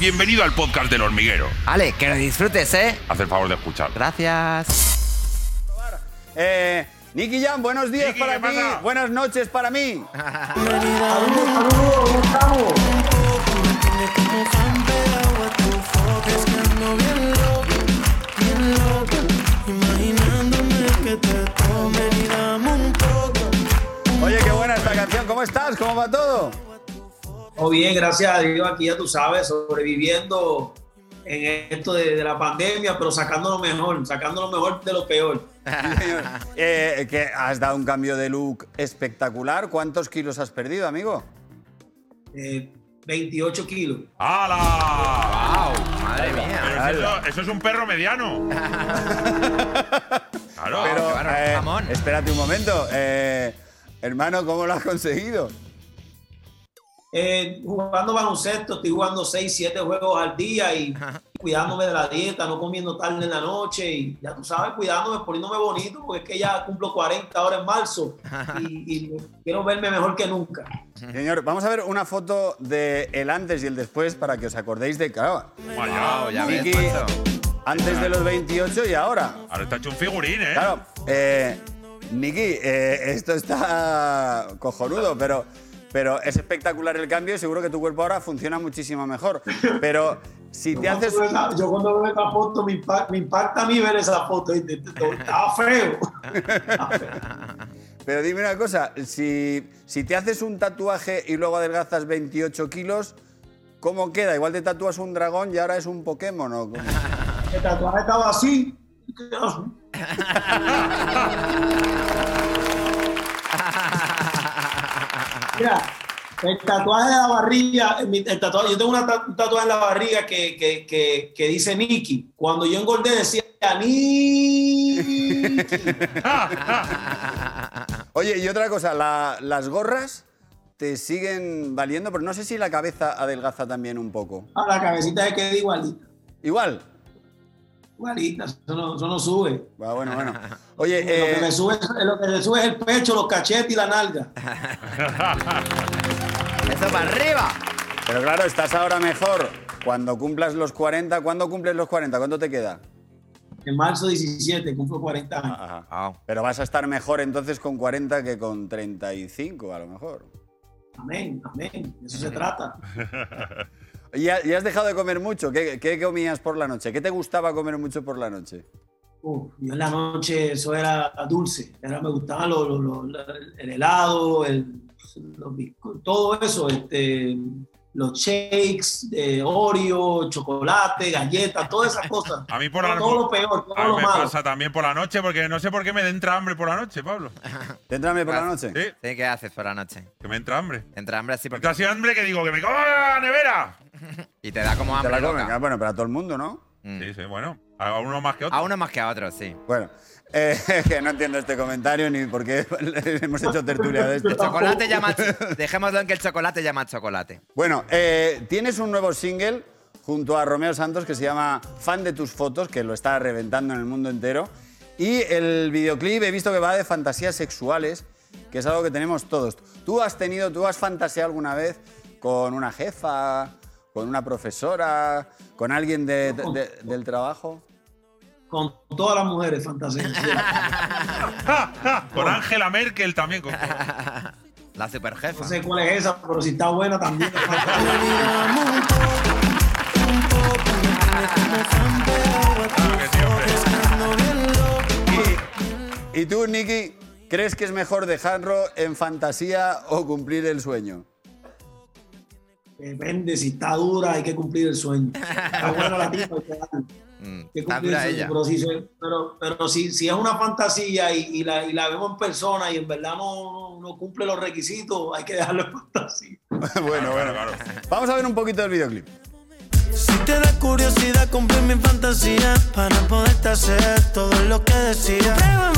bienvenido al podcast del hormiguero. Ale, que lo disfrutes, ¿eh? Haz el favor de escuchar. Gracias. Eh, Nicky Jam, buenos días Nicky, para ¿qué ti. pasa? Buenas noches para mí. Oye, qué buena esta canción. ¿Cómo estás? ¿Cómo va todo? Todo bien, gracias a Dios. Aquí ya tú sabes, sobreviviendo en esto de, de la pandemia, pero sacando lo mejor, sacando lo mejor de lo peor. Eh, que has dado un cambio de look espectacular. ¿Cuántos kilos has perdido, amigo? Eh, 28 kilos. ¡Hala! ¡Wow! Madre mía. Pero eso, eso es un perro mediano. Claro. Pero, eh, jamón. espérate un momento. Eh, hermano, ¿cómo lo has conseguido? Eh, jugando baloncesto, estoy jugando 6, 7 juegos al día y cuidándome de la dieta, no comiendo tarde en la noche y ya tú sabes, cuidándome, poniéndome bonito, porque es que ya cumplo 40 ahora en marzo y, y quiero verme mejor que nunca. Señor, vamos a ver una foto de el antes y el después para que os acordéis de claro, Wow, ya ves, macho. antes de los 28 y ahora. Ahora está hecho un figurín, ¿eh? Claro, eh, Nicky, eh, esto está cojonudo, pero, pero es espectacular el cambio y seguro que tu cuerpo ahora funciona muchísimo mejor. Pero si te haces... Yo cuando veo esa- Yo cuando veo esa foto me impacta, me impacta a mí ver esa foto. Estaba feo. Pero dime una cosa, si, si te haces un tatuaje y luego adelgazas 28 kilos, ¿cómo queda? Igual te tatúas un dragón y ahora es un Pokémon, ¿o cómo? El tatuaje estaba así. Mira, el tatuaje de la barriga, el, tatuaje, yo tengo una un tatuaje en la barriga que, que, que, que dice Nicky. Cuando yo engordé decía Nicky. Oye, y otra cosa, la- las gorras te siguen valiendo, pero no sé si la cabeza adelgaza también un poco. A la cabecita se queda igualita. Igual. Igualita, eso no, eso no sube. Ah, bueno, bueno. Oye, lo, que eh, me sube, lo que me sube es el pecho, los cachetes y la nalga. ¡Eso para arriba! pero claro, estás ahora mejor cuando cumplas los 40. ¿Cuándo cumples los 40? ¿Cuánto te queda? En marzo 17 cumplo 40 años. Ajá. Wow. Pero vas a estar mejor entonces con 40 que con 35, a lo mejor. Amén, amén. De eso se trata. ¿Y ha- y has dejado de comer mucho? ¿Qué, qué comías por la noche? ¿Qué te gustaba comer mucho por la noche? Uf, yo en la noche eso era dulce. Era, me gustaba lo- lo- lo- el helado, el, todo eso. Este, los shakes de Oreo, chocolate, galletas, todas esas cosas. A mí por la todo, todo lo peor, todo A mí lo me malo. pasa también por la noche, porque no sé por qué me entra hambre por la noche, Pablo. ¿Te entra hambre por la noche? Sí, ¿Sí? ¿Qué haces por la noche? que me entra hambre. Entra hambre así porque... entra así hambre que digo que me coma la nevera. Y te da como Te hambre la comes. loca. Ah, Bueno, para todo el mundo, ¿no? Mm. Sí, sí, bueno. A uno más que otro. A uno más que a otro, sí. Bueno, eh, que no entiendo este comentario ni por qué hemos hecho tertulia de esto. El chocolate llama... Dejémoslo en que el chocolate llama chocolate. Bueno, eh, tienes un nuevo single junto a Romeo Santos que se llama Fan de tus fotos, que lo está reventando en el mundo entero. Y el videoclip he visto que va de fantasías sexuales, que es algo que tenemos todos. ¿Tú has tenido, tú has fantaseado alguna vez con una jefa, con una profesora, con alguien de- de- de- del trabajo? Con todas las mujeres, fantasía. Con Angela Merkel también. Con... La super jefa. No sé cuál es esa, pero si está buena también. ¿Y tú, Nicky, crees que es mejor dejarlo en fantasía o cumplir el sueño? Depende, si está dura hay que cumplir el sueño. Está buena la tipa. Mm, que cumplir. Pero, pero, pero si, si es una fantasía y, y la, y la vemos en persona y en verdad no, no, no cumple los requisitos, hay que dejarlo en fantasía. bueno, bueno, claro. Vamos a ver un poquito del videoclip. Si te da curiosidad cumplir mi fantasía para poderte hacer todo lo que decía.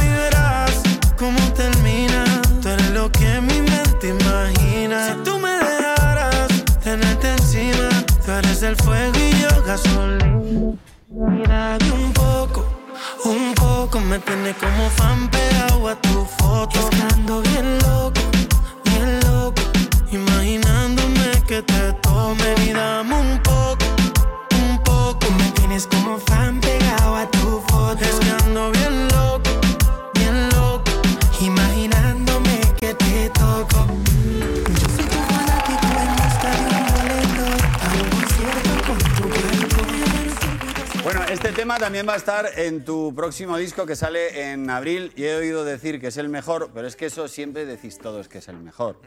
Próximo disco que sale en abril y he oído decir que es el mejor, pero es que eso siempre decís todos que es el mejor.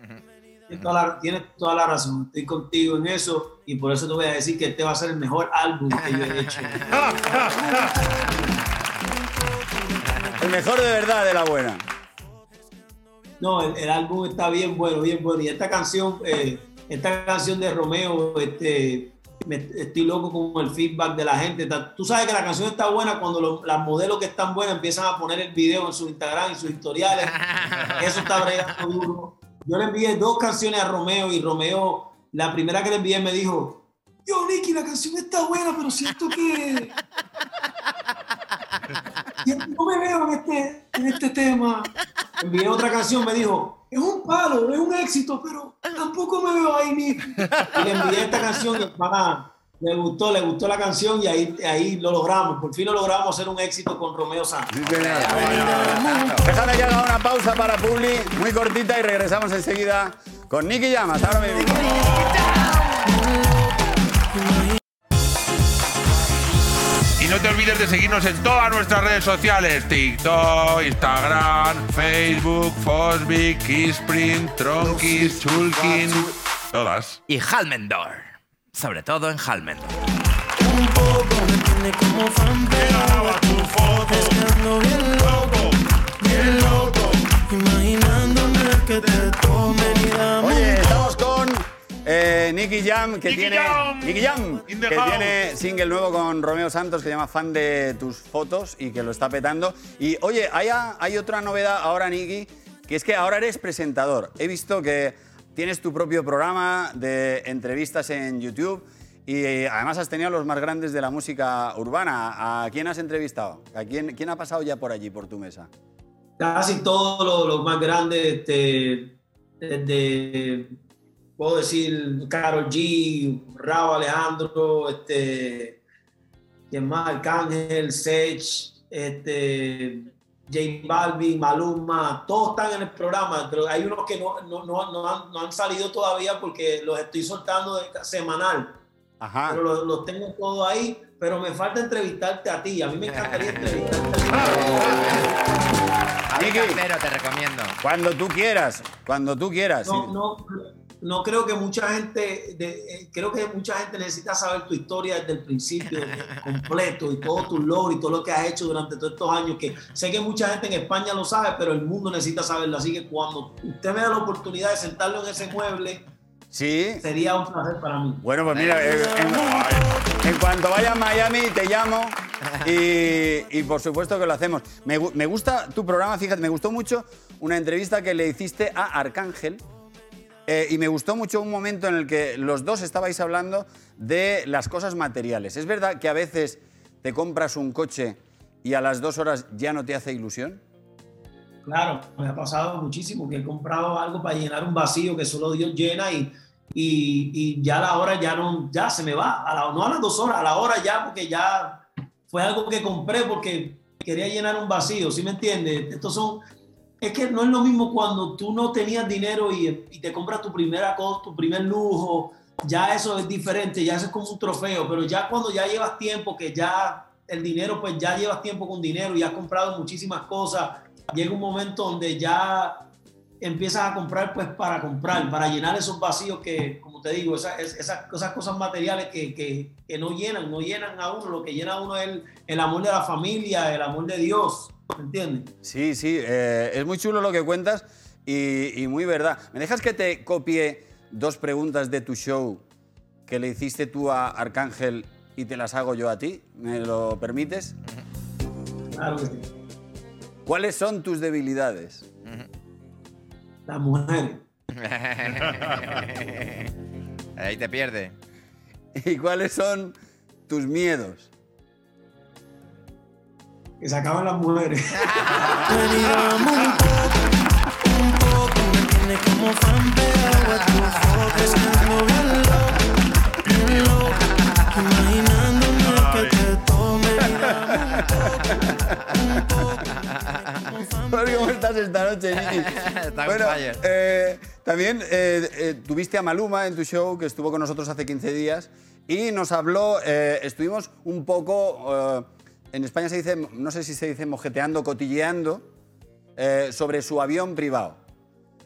Tienes toda, la, tienes toda la razón, estoy contigo en eso y por eso te voy a decir que este va a ser el mejor álbum que yo he hecho. El mejor de verdad de la buena. No, el, el álbum está bien bueno, bien bueno. Y esta canción, eh, esta canción de Romeo, este, me- estoy loco con el feedback de la gente. Tú sabes que la canción está buena cuando los- las modelos que están buenas empiezan a poner el video en su Instagram y sus historiales. Eso está bregando duro. Yo le envié dos canciones a Romeo y Romeo, la primera que le envié me dijo, yo Nicky, la canción está buena, pero siento que... No me veo en este, en este tema. Envié otra canción, me dijo, es un palo, es un éxito, pero tampoco me veo ahí, Nicky. Y le envié esta canción el pana le gustó, le gustó la canción y ahí, ahí lo logramos. Por fin lo logramos hacer un éxito con Romeo Santos. Sí, señor. Déjame que haga una pausa para Publi, muy cortita, y regresamos enseguida con Nicky Llamas. Ahora mismo. No te olvides de seguirnos en todas nuestras redes sociales: TikTok, Instagram, Facebook, Fosbic, Kissprint, Tronkis, Chulkin. Todas. Y Halmendor. Sobre todo en Halmendor. Un poco me tiene como fan a tu foto. Es que ando bien loco, bien loco, imaginándome que te tomen y dame Oye, eh, Nicky Jam, que Nicky tiene Jam. Nicky Jam, que house. tiene single nuevo con Romeo Santos que se llama Fan de tus fotos y que lo está petando. Y oye, hay, hay otra novedad ahora, Nicky, que es que ahora eres presentador. He visto que tienes tu propio programa de entrevistas en YouTube y eh, además has tenido los más grandes de la música urbana. ¿A quién has entrevistado? ¿A quién, quién ha pasado ya por allí, por tu mesa? casi todos los, los más grandes, este, desde, puedo decir, Karol G, Raúl Alejandro, este, ¿quién más? Arcángel, Sech, este, J Balvin, Maluma, todos están en el programa, pero hay unos que no, no, no, no han, no han salido todavía porque los estoy soltando de- semanal, Ajá. pero los, los tengo todos ahí, pero me falta entrevistarte a ti, a mí me encantaría entrevistarte a ti. Te recomiendo. Cuando tú quieras, cuando tú quieras. No, sí. no, no creo que mucha gente, de- eh, creo que mucha gente necesita saber tu historia desde el principio, completo, y todos tus logros y todo lo que has hecho durante todos estos años, que sé que mucha gente en España lo sabe, pero el mundo necesita saberlo. Así que cuando usted me da la oportunidad de sentarlo en ese mueble, Sí. sería un placer para mí. Bueno, pues mira, eh, en, en cuanto vaya a Miami te llamo y, y por supuesto que lo hacemos. Me, me gusta tu programa, fíjate, me gustó mucho una entrevista que le hiciste a Arcángel eh, y me gustó mucho un momento en el que los dos estabais hablando de las cosas materiales. ¿Es verdad que a veces te compras un coche y a las dos horas ya no te hace ilusión? Claro, me ha pasado muchísimo que he comprado algo para llenar un vacío que solo Dios llena y, y, y ya a la hora ya no, ya se me va, a la- no a las dos horas, a la hora ya porque ya fue algo que compré porque quería llenar un vacío, ¿sí me entiendes? Estos son, es que no es lo mismo cuando tú no tenías dinero y, te compras tu primera cosa, tu primer lujo, ya eso es diferente, ya eso es como un trofeo, pero ya cuando ya llevas tiempo, que ya el dinero, pues ya llevas tiempo con dinero y has comprado muchísimas cosas, llega un momento donde ya empiezas a comprar pues para comprar, para llenar esos vacíos que, como te digo, esas, esas, esas cosas materiales que, que, que no llenan, no llenan a uno, lo que llena a uno es el, el amor de la familia, el amor de Dios, ¿me entiendes? Sí, sí, eh, es muy chulo lo que cuentas y, y muy verdad. ¿Me dejas que te copie dos preguntas de tu show que le hiciste tú a Arcángel y te las hago yo a ti? ¿Me lo permites? Claro que sí. ¿Cuáles son tus debilidades? Las mujeres. Ahí te pierde. ¿Y cuáles son tus miedos? que sacaban las mujeres. ¿Cómo estás esta noche, Nicky? bueno, eh, también eh, eh, tuviste a Maluma en tu show, que estuvo con nosotros hace 15 días, y nos habló, eh, estuvimos un poco eh, en España se dice, no sé si se dice mojeteando, cotilleando, eh, sobre su avión privado.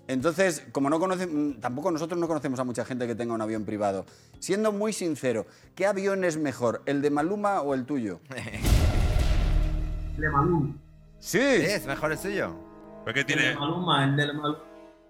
Entonces, como no conocemos, tampoco nosotros no conocemos a mucha gente que tenga un avión privado. Siendo muy sincero, ¿qué avión es mejor, el de Maluma o el tuyo? El de Maluma. Sí. Sí, es mejor el suyo. ¿Pero qué El tiene? de Maluma, el de Maluma.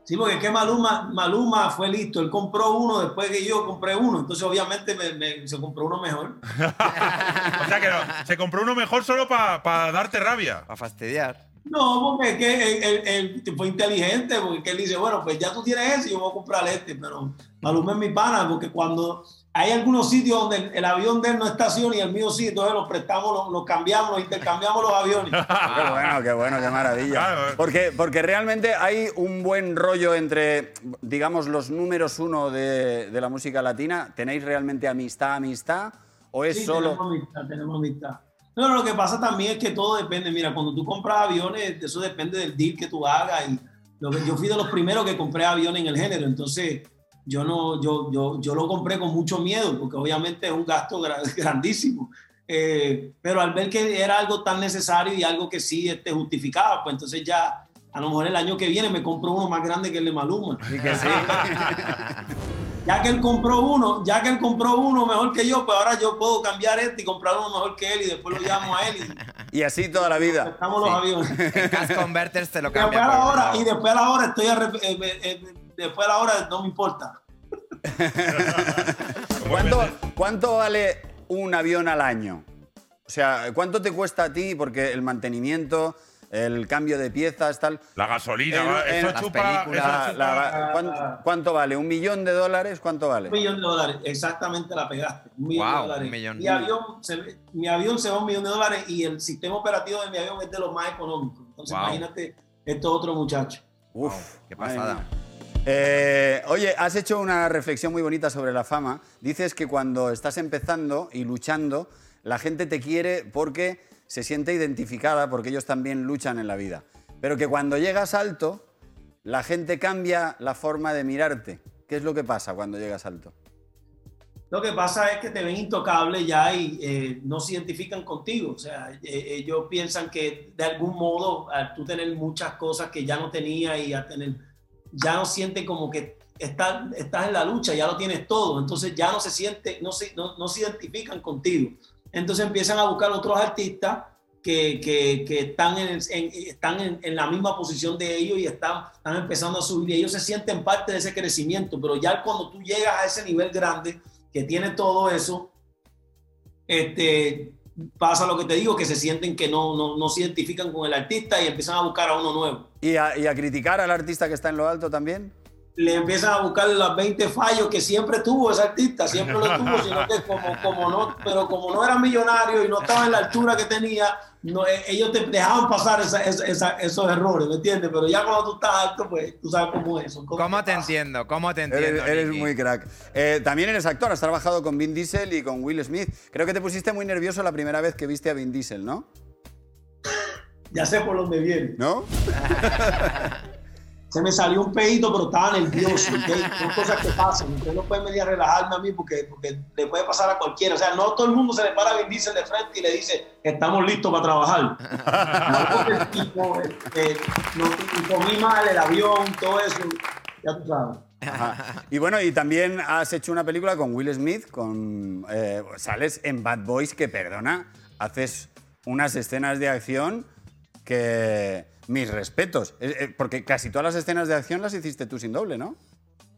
Sí, porque es que Maluma, Maluma fue listo. Él compró uno después que yo compré uno. Entonces, obviamente, me- me- se compró uno mejor. O sea que no, se compró uno mejor solo para darte rabia. Para fastidiar. No, porque es que él, él- él fue inteligente, porque él dice, bueno, pues ya tú tienes ese, yo voy a comprar este, pero Maluma es mi pana, porque cuando hay algunos sitios donde el, el avión de él no estaciona y el mío sí, entonces los prestamos, los, los cambiamos, los intercambiamos los aviones. Qué bueno, qué bueno, qué maravilla. Claro. Porque, porque realmente hay un buen rollo entre, digamos, los números uno de, de la música latina. ¿Tenéis realmente amistad, amistad? ¿O es Sí, solo.? tenemos amistad, tenemos amistad. No, no, lo que pasa también es que todo depende. Mira, cuando tú compras aviones, eso depende del deal que tú hagas. Y lo que, yo fui de los primeros que compré aviones en el género, entonces yo no, yo, yo, yo lo compré con mucho miedo, porque obviamente es un gasto gra- grandísimo. Eh, pero al ver que era algo tan necesario y algo que sí este, justificaba, pues entonces ya a lo mejor el año que viene me compro uno más grande que el de Maluma. Que sí. Ya que él compró uno, ya que él compró uno mejor que yo, pues ahora yo puedo cambiar este y comprar uno mejor que él y después lo llamo a él y y así toda la vida. prestamos los aviones. En Cash Converters te lo después cambia. a por la un hora, lado. y después a la hora estoy eh, eh, eh, después a la hora no me importa. ¿Cuánto, ¿Cuánto vale un avión al año? O sea, ¿cuánto te cuesta a ti? Porque el mantenimiento, el cambio de piezas, tal. La gasolina, En- va, en eso chupa. eso La- chupa- la- ¿cuánto, cuánto vale? ¿Un millón de dólares? ¿Cuánto Un vale? millón de dólares, exactamente la pegaste. Un millón Wow, de dólares. un millón. Mi, avión se, mi avión se va a un millón de dólares y el sistema operativo de mi avión es de los más económicos. Entonces Wow. imagínate estos otro muchacho. Uf, qué pasada. Eh, oye, has hecho una reflexión muy bonita sobre la fama. Dices que cuando estás empezando y luchando, la gente te quiere porque se siente identificada, porque ellos también luchan en la vida. Pero que cuando llegas alto, la gente cambia la forma de mirarte. ¿Qué es lo que pasa cuando llegas alto? Lo que pasa es que te ven intocable ya y eh, no se identifican contigo. O sea, eh, ellos piensan que de algún modo, al tú tener muchas cosas que ya no tenía y a tener, ya no sienten como que estás, en la lucha, ya lo tienes todo. Entonces ya no se siente, no se, no, no se identifican contigo. Entonces empiezan a buscar otros artistas que, que, que están, en, están en la misma posición de ellos y están, están empezando a subir. Y ellos se sienten parte de ese crecimiento, pero ya cuando tú llegas a ese nivel grande, que tiene todo eso, este, pasa lo que te digo, que se sienten que no, no, no se identifican con el artista y empiezan a buscar a uno nuevo. ¿Y a, y a criticar al artista que está en lo alto también? Le empiezan a buscar los 20 fallos que siempre tuvo ese artista, siempre lo tuvo, sino que como, como no, pero como no era millonario y no estaba en la altura que tenía, no, eh, ellos te dejaban pasar esa- esa- esa- esos errores, ¿me entiendes? Pero ya cuando tú estás alto, pues tú sabes cómo es. cosas ¿Cómo que te pasan. entiendo? ¿Cómo te entiendo? Eres, eres muy crack. Eh, también eres actor, has trabajado con Vin Diesel y con Will Smith. Creo que te pusiste muy nervioso la primera vez que viste a Vin Diesel, ¿no? Ya sé por dónde viene. ¿No? Se me salió un pedito, pero estaba nervioso. ¿ok? Son cosas que pasan. Usted no puede venir a relajarme a mí porque, porque le puede pasar a cualquiera. O sea, no todo el mundo se le para a Vin Diesel de frente y le dice, estamos listos para trabajar. No, porque el tipo, eh, no, comí mal, el avión, todo eso. Ya tú sabes. Ajá. Y bueno, y también has hecho una película con Will Smith, con, eh, sales en Bad Boys, que perdona, haces unas escenas de acción que... Mis respetos, Eh, eh, porque casi todas las escenas de acción las hiciste tú sin doble, ¿no?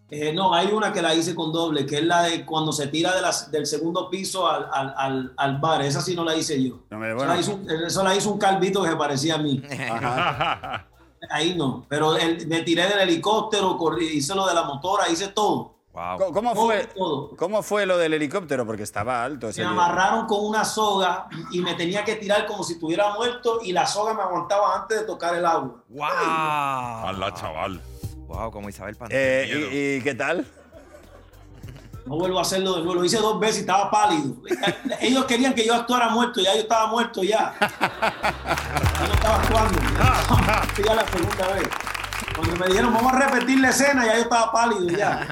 Eh, no, hay una que la hice con doble, que es la de cuando se tira de las- del segundo piso al, al, al, al bar. Esa sí no la hice yo. No, Eso, bueno. la hizo, un- eso la hizo un calvito que se parecía a mí. Ajá. Ahí no, pero el- me tiré del helicóptero, corrí, hice lo de la motora, hice todo. Wow. ¿Cómo fue, todo. ¿Cómo fue lo del helicóptero? Porque estaba alto ese Me día. amarraron con una soga y me tenía que tirar como si estuviera muerto y la soga me aguantaba antes de tocar el agua. ¡Wow! Hala, chaval. ¡Wow! Como Isabel Pantoja. Eh. ¿y, y qué tal? No vuelvo a hacerlo de nuevo. Lo hice dos veces y estaba pálido. Ellos querían que yo actuara muerto, ya yo estaba muerto ya. Ya no estaba actuando. Ya, ya la segunda vez. Cuando me dijeron, vamos a repetir la escena, ya yo estaba pálido ya.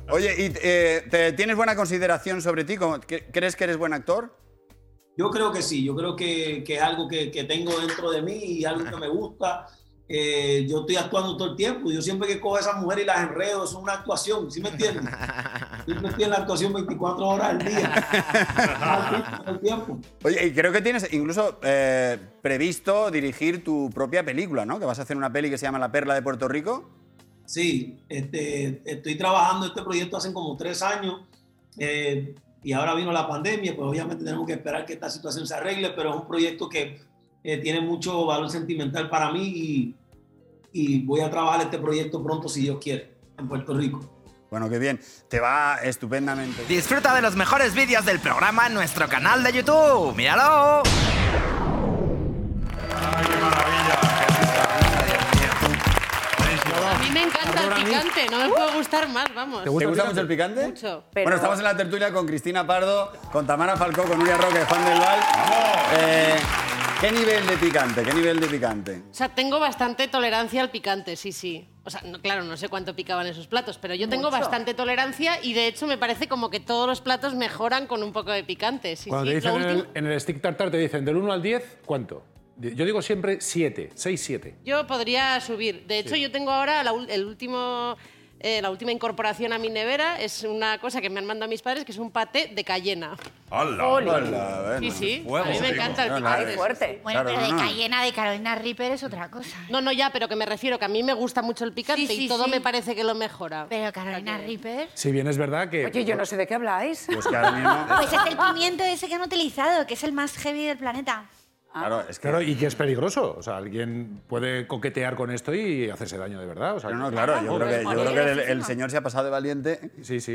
Oye, ¿y eh, te- tienes buena consideración sobre ti? ¿Cómo- cre- ¿Crees que eres buen actor? Yo creo que sí, yo creo que, que es algo que, que tengo dentro de mí y algo que me gusta. Eh, yo estoy actuando todo el tiempo. Yo siempre que cojo a esas mujeres y las enredo, es una actuación, ¿sí me entiendes? Siempre estoy en la actuación 24 horas al día. el tiempo. Oye, y creo que tienes incluso eh, previsto dirigir tu propia película, ¿no? Que vas a hacer una peli que se llama La Perla de Puerto Rico. Sí, este, estoy trabajando este proyecto hace como tres años eh, y ahora vino la pandemia, pues obviamente tenemos que esperar que esta situación se arregle, pero es un proyecto que eh, tiene mucho valor sentimental para mí y, y voy a trabajar este proyecto pronto si Dios quiere, en Puerto Rico. Bueno, qué bien. Te va estupendamente. Disfruta de los mejores vídeos del programa en nuestro canal de YouTube. ¡Míralo! ¡Ay, qué maravilla! A mí me encanta el picante, no me puede gustar más, vamos. ¿Te gusta mucho el picante? Mucho. Bueno, estamos en la tertulia con Cristina Pardo, con Tamara Falcó, con Nuria Roque, Juan del Val. Eh, ¿Qué nivel de picante? ¿Qué nivel de picante? O sea, tengo bastante tolerancia al picante, sí, sí. O sea, no- claro, no sé cuánto picaban esos platos, pero yo tengo Mucho. bastante tolerancia y de hecho me parece como que todos los platos mejoran con un poco de picante. Sí, Cuando sí. te dicen en el, en el stick tartar, te dicen del 1 al 10, ¿cuánto? Yo digo siempre 7, 6, 7. Yo podría subir. De hecho, yo tengo ahora la, el último, eh, la última incorporación a mi nevera. Es una cosa que me han mandado mis padres, que es un paté de cayena. ¡Hala! Bueno. Sí, sí. fuego. A mí me encanta el No, picante. no, Ay, fuerte. Bueno, Claro, pero de. Cayena de Carolina Reaper es otra cosa. No, no, ya, pero que me refiero que a mí me gusta mucho el picante Sí, sí, y todo sí. me parece que lo mejora. Pero Carolina Reaper. Si bien es verdad que... Oye, yo no sé de qué habláis. Pues que ahora mismo... Pues es el pimiento ese que han utilizado, que es el más heavy del planeta. Claro, es que... Claro, y que es peligroso. O sea, alguien puede coquetear con esto y hacerse daño de verdad. O sea, No, no, claro, yo creo que, yo creo que el, el señor se ha pasado de valiente. Sí, sí.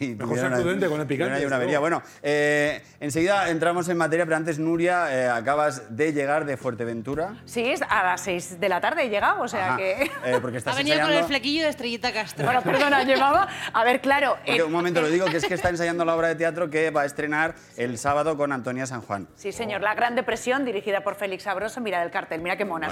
Y, y Mejor ser prudente con el picante, ahí una avería. Bueno, eh, enseguida entramos en materia, pero antes, Nuria, eh, acabas de llegar de Fuerteventura. Sí, es a las 6 de la tarde he llegado, o sea Ajá. que... Eh, porque estás Ha venido con el ensayando... flequillo de Estrellita Castro. Bueno, perdona, llevaba... A ver, claro... Porque, eh, un momento, lo digo, que es que está ensayando la obra de teatro que va a estrenar el sábado con Antonia San Juan. Sí, señor, La Gran Depresión, dirigida por Félix Sabroso. Mira el cartel, mira qué mona.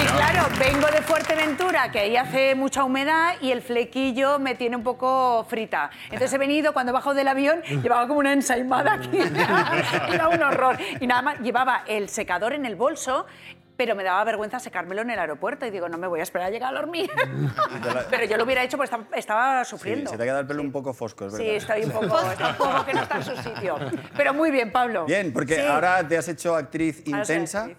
Y claro, vengo de Fuerteventura, que ahí hace mucha humedad y el flequillo me tiene un poco frita. Entonces he venido, cuando he bajado del avión, llevaba como una ensaimada aquí. Era un horror. Y nada más, llevaba el secador en el bolso, pero me daba vergüenza secármelo en el aeropuerto. Y digo, no me voy a esperar a llegar a dormir. pero yo lo hubiera hecho porque estaba, Sí, sufriendo. se te ha quedado el pelo un poco fosco, es verdad. Sí, estoy un poco, está un poco que no está en su sitio. Pero muy bien, Pablo. Bien, porque Sí. ahora te has hecho actriz Ahora soy intensa. actriz.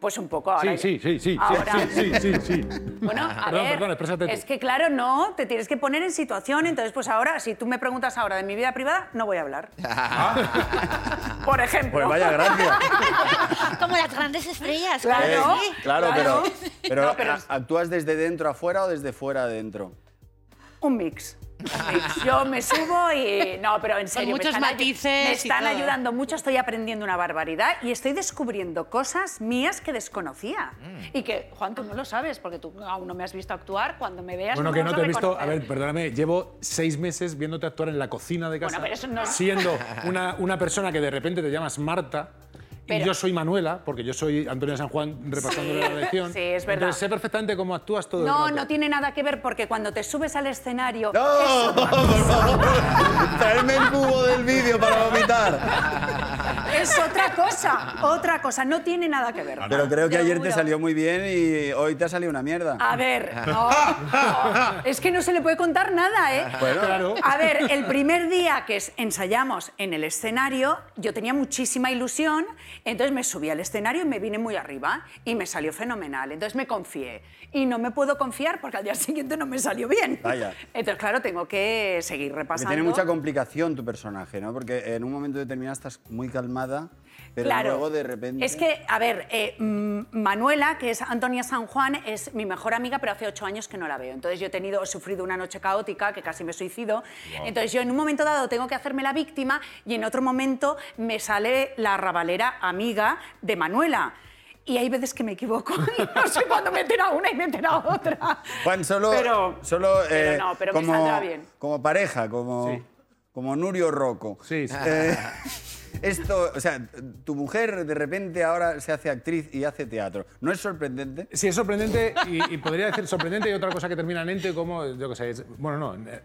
Pues un poco ahora. Sí, sí, sí, sí, Ahora. sí, sí, sí, sí. Bueno, a Perdón, ver, perdón, exprésate tú. es que claro, no, te tienes que poner en situación, entonces pues ahora, si tú me preguntas ahora de mi vida privada, no voy a hablar. Por ejemplo. Pues vaya gracia. Como las grandes estrellas. Claro. Eh, claro. sí. claro, Claro. pero, pero, No, pero- ¿a- ¿actúas desde dentro afuera o desde fuera adentro? Un mix. Yo me subo y... No, pero en serio. me muchos están ayu- matices Me y están todo. ayudando mucho, estoy aprendiendo una barbaridad y estoy descubriendo cosas mías que desconocía. Mm. Y que, Juan, tú no lo sabes, porque tú aún no me has visto actuar. Cuando me veas, Bueno, que no te he visto. A ver, perdóname, llevo seis meses viéndote actuar en la cocina de casa. Bueno, pero eso no- Siendo una, una persona que de repente te llamas Marta. Y yo soy Manuela, porque yo soy Antonio San Juan repasándole la lección. sí, es verdad. Entonces sé perfectamente cómo actúas todo el No, rato. no tiene nada que ver porque cuando te subes al escenario... ¡No! ¡Por favor! ¡Traedme el cubo del vídeo para vomitar! Es otra cosa, otra cosa, no tiene nada que ver. Pero creo que ayer te salió muy bien y hoy te ha salido una mierda. A ver, no, no, es que no se le puede contar nada, ¿eh? Bueno. Claro. A ver, el primer día que ensayamos en el escenario, yo tenía muchísima ilusión, entonces me subí al escenario y me vine muy arriba y me salió fenomenal. Entonces me confié. Y no me puedo confiar porque al día siguiente no me salió bien. Vaya. Entonces, claro, tengo que seguir Porque repasando. tiene mucha complicación tu personaje, ¿no? Porque en un momento determinado estás muy calmada, pero Claro. luego de repente... Es que, a ver, eh, mm, Manuela, que es Antonia San Juan, es mi mejor amiga, pero hace ocho años que no la veo. Entonces yo he tenido, he sufrido una noche caótica, que casi me suicido. Entonces yo en un momento dado tengo que hacerme la víctima y en otro momento me sale la rabalera amiga de Manuela. y hay veces que me equivoco. Y no sé cuándo meter a una y meter a otra. Juan, solo, Pero- solo pero eh, no, pero me como, saldrá bien. como pareja, como, Sí. como Nurio Rocco. Sí, sí. Eh, esto, o sea, tu mujer de repente ahora se hace actriz y hace teatro. ¿No es sorprendente? Sí, es sorprendente y, podría decir sorprendente y otra cosa que termina en ente como, yo qué sé, es- bueno, no. eh,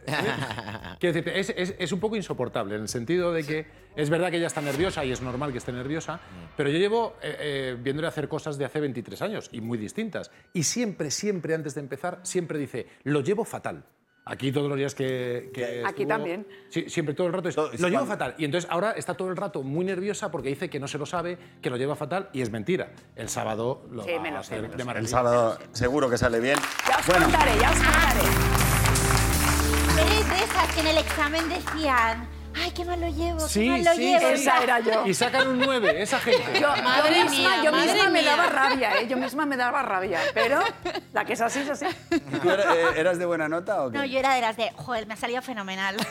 quiero decirte, es, es- es un poco insoportable en el sentido de que es verdad que ella está nerviosa y es normal que esté nerviosa, pero yo llevo eh, eh, viéndole hacer cosas de hace 23 años y muy distintas. Y siempre, siempre antes de empezar, siempre dice, lo llevo fatal. Aquí todos los días que... que Aquí estuvo- también. Sí, siempre todo el rato es, Todo- lo llevo fatal. Y entonces ahora está todo el rato muy nerviosa porque dice que no se lo sabe, que lo lleva fatal y es mentira. El sábado lo Sí, va me a lo sé, hacer me lo de maravilla. El sábado seguro que sale bien. Ya os Bueno, contaré, ya os contaré. Eres de esas que en el examen decían, ay, qué mal lo llevo, Sí, mal lo sí, llevo. sí. Esa era yo. Y sacan un 9, esa gente. Yo, Madre yo misma, mía, yo madre misma me daba rabia, ¿eh? Yo misma me daba rabia. Pero la que es así es así. ¿tú era- eh, eras de buena nota o qué? No, yo era de las de, joder, me ha salido fenomenal.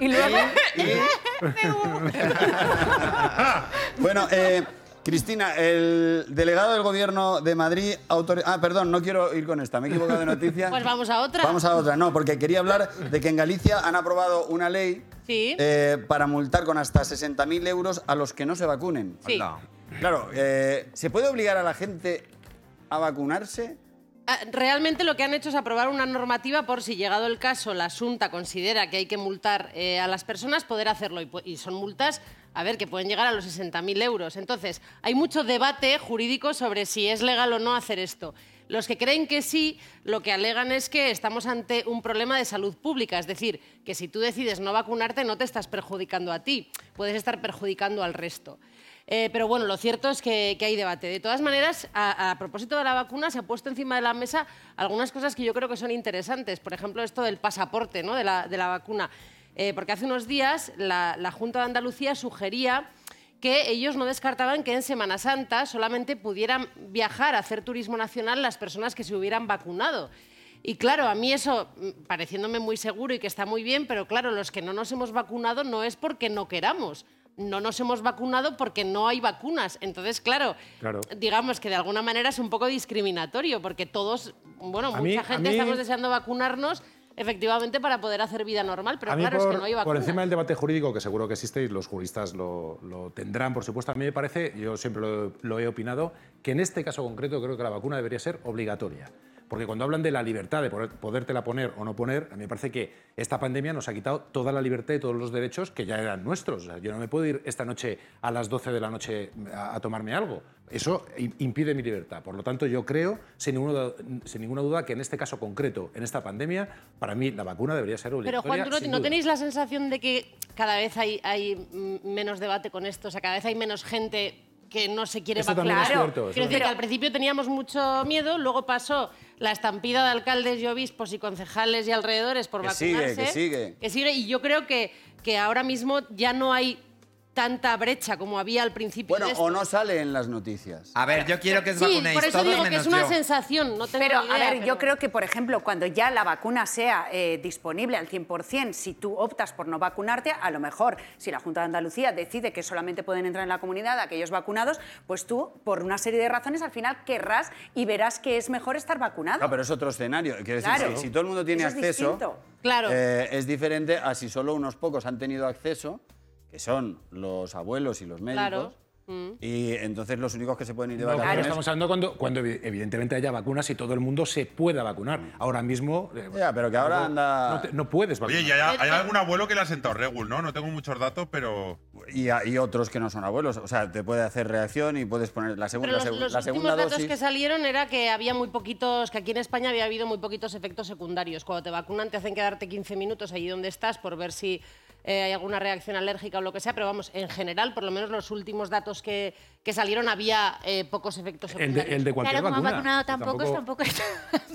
Y luego, Bueno, eh, Cristina, el delegado del gobierno de Madrid autor- Ah, perdón, no quiero ir con esta, me he equivocado de noticia. Pues vamos a otra. Vamos a otra, no, porque quería hablar de que en Galicia han aprobado una ley Sí. eh, para multar con hasta 60.000 euros a los que no se vacunen. Sí. Claro, eh, ¿se puede obligar a la gente a vacunarse? Ah, Realmente lo que han hecho es aprobar una normativa por si llegado el caso la Junta considera que hay que multar eh, a las personas, poder hacerlo. Y, son multas, a ver, que pueden llegar a los 60.000 euros. Entonces, hay mucho debate jurídico sobre si es legal o no hacer esto. Los que creen que sí, lo que alegan es que estamos ante un problema de salud pública, es decir, que si tú decides no vacunarte no te estás perjudicando a ti, puedes estar perjudicando al resto. Eh, pero bueno, lo cierto es que, hay debate. De todas maneras, a, propósito de la vacuna, se ha puesto encima de la mesa algunas cosas que yo creo que son interesantes. Por ejemplo, esto del pasaporte ¿no? de la vacuna. Eh, porque hace unos días la, la Junta de Andalucía sugería que ellos no descartaban que en Semana Santa solamente pudieran viajar a hacer turismo nacional las personas que se hubieran vacunado. Y claro, a mí eso, mm, pareciéndome muy seguro y que está muy bien, pero claro, los que no nos hemos vacunado no es porque no queramos. No nos hemos vacunado porque no hay vacunas. Entonces, claro, Claro. digamos que de alguna manera es un poco discriminatorio, porque todos, bueno, A mucha mí- gente mí- estamos deseando vacunarnos efectivamente para poder hacer vida normal, pero a mí claro, por, es que no hay por vacunas. encima del debate jurídico, que seguro que existe y los juristas lo, lo tendrán, por supuesto, a mí me parece, yo siempre lo, lo he opinado, que en este caso concreto creo que la vacuna debería ser obligatoria. Porque cuando hablan de la libertad de podértela poner o no poner, a mí me parece que esta pandemia nos ha quitado toda la libertad y todos los derechos que ya eran nuestros. O sea, yo no me puedo ir esta noche a las 12 de la noche a, a tomarme algo. Eso impide mi libertad. Por lo tanto, yo creo, sin ninguna, sin ninguna duda, que en este caso concreto, en esta pandemia, para mí la vacuna debería ser Pero obligatoria. Juan, ¿tú no, no tenéis la sensación de que cada vez hay, hay menos debate con esto? O sea, cada vez hay menos gente que no se quiere Eso vacunar. eso Quiero decir que al principio teníamos mucho miedo, luego pasó la estampida de alcaldes y obispos y concejales y alrededores por Que sigue, vacunarse. que sigue. Que sigue, y yo creo que, que ahora mismo ya no hay tanta brecha como había al principio Bueno, de esto. o no sale en las noticias. A ver, yo quiero que os Sí, vacunéis por eso todos digo que es una yo. sensación, no tengo Pero, ni a idea, ver, yo pero- creo que, por ejemplo, cuando ya la vacuna sea eh, disponible al 100%, si tú optas por no vacunarte, a lo mejor, si la Junta de Andalucía decide que solamente pueden entrar en la comunidad aquellos vacunados, pues tú, por una serie de razones, al final querrás y verás que es mejor estar vacunado. No, pero es otro escenario. Quiero decir, Claro. si, si todo el mundo tiene Eso es acceso, distinto. Claro. eh, es diferente a si solo unos pocos han tenido acceso, que son los abuelos y los médicos. Claro. Mm. Y entonces los únicos que se pueden ir de No, claro, vacaciones. estamos hablando cuando, cuando evi- evidentemente haya vacunas y todo el mundo se pueda vacunar. Ahora mismo... eh, Ya, pero que ahora no- anda- No, te- no puedes vacunar. Oye, y hay, hay algún abuelo que le ha sentado regul, ¿no? No tengo muchos datos, pero. Y, y otros que no son abuelos. O sea, te puede hacer reacción y puedes poner la, segun- Pero la los, la últimos segunda datos dosis. que salieron era que había muy poquitos, que aquí en España había habido muy poquitos efectos secundarios. Cuando te vacunan te hacen quedarte 15 minutos allí donde estás por ver si eh, hay alguna reacción alérgica o lo que sea, pero vamos, en general, por lo menos los últimos datos que, que salieron había eh, pocos efectos El de, secundarios. el de cualquier Claro, como ha vacuna. vacunado tampoco, es tampoco es-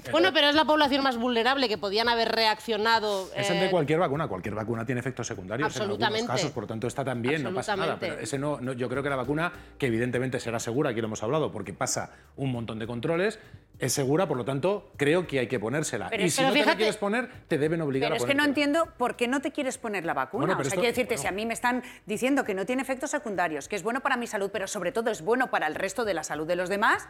Bueno, pero es la población más vulnerable que podían haber reaccionado. Es el de eh, cualquier vacuna. Cualquier vacuna tiene efectos secundarios en Absolutamente. algunos casos, por lo tanto está también, no pasa nada. Absolutamente. Pero ese no, no- yo creo que la vacuna, que evidentemente será segura, aquí lo hemos hablado, porque pasa un montón de controles, es segura, por lo tanto, creo que hay que ponérsela. Pero y si pero no te la quieres poner, te deben obligar Pero a es que no ponértela. entiendo por qué no te quieres poner la vacuna. Bueno, o sea, esto- quiero decirte, bueno. si a mí me están diciendo que no tiene efectos secundarios, que es bueno para mi salud, pero sobre todo es bueno para el resto de la salud de los demás.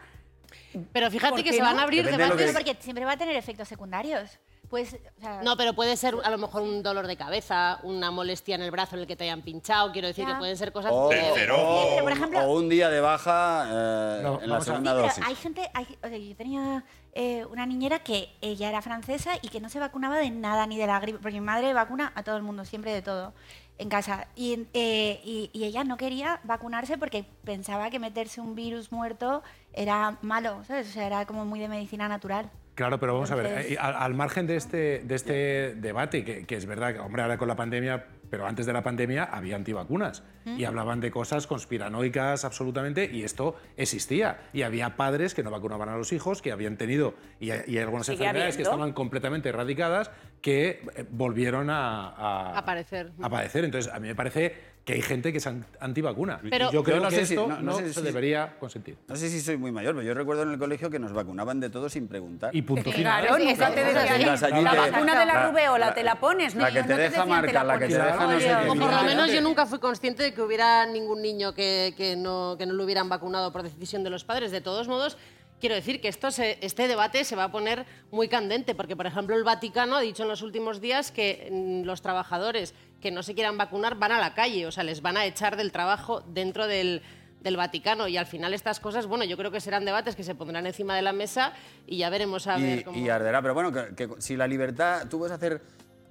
Pero fíjate ¿Por que se van a abrir Depende de debates. Pero porque siempre va a tener efectos secundarios. Pues, o sea, No, pero puede ser a lo mejor un dolor de cabeza, una molestia en el brazo en el que te hayan pinchado. Quiero decir Ya. que pueden ser cosas. O, que- Pero- por ejemplo- o un día de baja eh, No, en la segunda Sí, pero dosis. hay gente, hay- o sea, yo tenía eh, una niñera que ella era francesa y que no se vacunaba de nada, ni de la gripe, porque mi madre vacuna a todo el mundo, siempre de todo, en casa. Y, eh, y- y ella no quería vacunarse porque pensaba que meterse un virus muerto era malo, ¿sabes? O sea, era como muy de medicina natural. Claro, pero vamos a ver, eh, al, al margen de este, de este debate, que, que es verdad que, hombre, ahora con la pandemia, pero antes de la pandemia había antivacunas y hablaban de cosas conspiranoicas absolutamente y esto existía. Y había padres que no vacunaban a los hijos, que habían tenido, y, y algunas enfermedades que estaban completamente erradicadas, que eh, volvieron a, a- Aparecer. a aparecer. Entonces, a mí me parece que hay gente que es an- antivacuna. Pero- y yo creo Yo no que sé si- esto no- no, no sé se si- debería consentir. No sé si soy muy mayor, pero yo recuerdo en el colegio que nos vacunaban de todo sin preguntar. Y punto final. Claro, nunca te decían, la te- vacuna de la, la- rubeola la- te la pones, la niño, que no te deja marca, la que te pones. deja no sé O por lo menos yo nunca fui consciente de que hubiera ningún niño que, que no, que no lo hubieran vacunado por decisión de los padres. De todos modos, quiero decir que esto se- este debate se va a poner muy candente, porque, por ejemplo, el Vaticano ha dicho en los últimos días que mm, los trabajadores que no se quieran vacunar van a la calle, o sea, les van a echar del trabajo dentro del del Vaticano y al final estas cosas, bueno, yo creo que serán debates que se pondrán encima de la mesa y ya veremos a ver y, cómo... y arderá. Pero bueno, que, que si la libertad, tú puedes hacer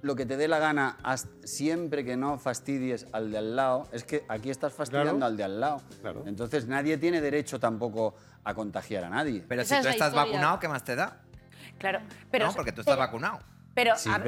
lo que te dé la gana hasta- siempre que no fastidies al de al lado, es que aquí estás fastidiando Claro. al de al lado. Claro. Entonces nadie tiene derecho tampoco a contagiar a nadie. Pero Esa si es tú estás historia. vacunado, ¿qué más te da? Claro, pero, no, porque tú estás vacunado. pero, sí, a,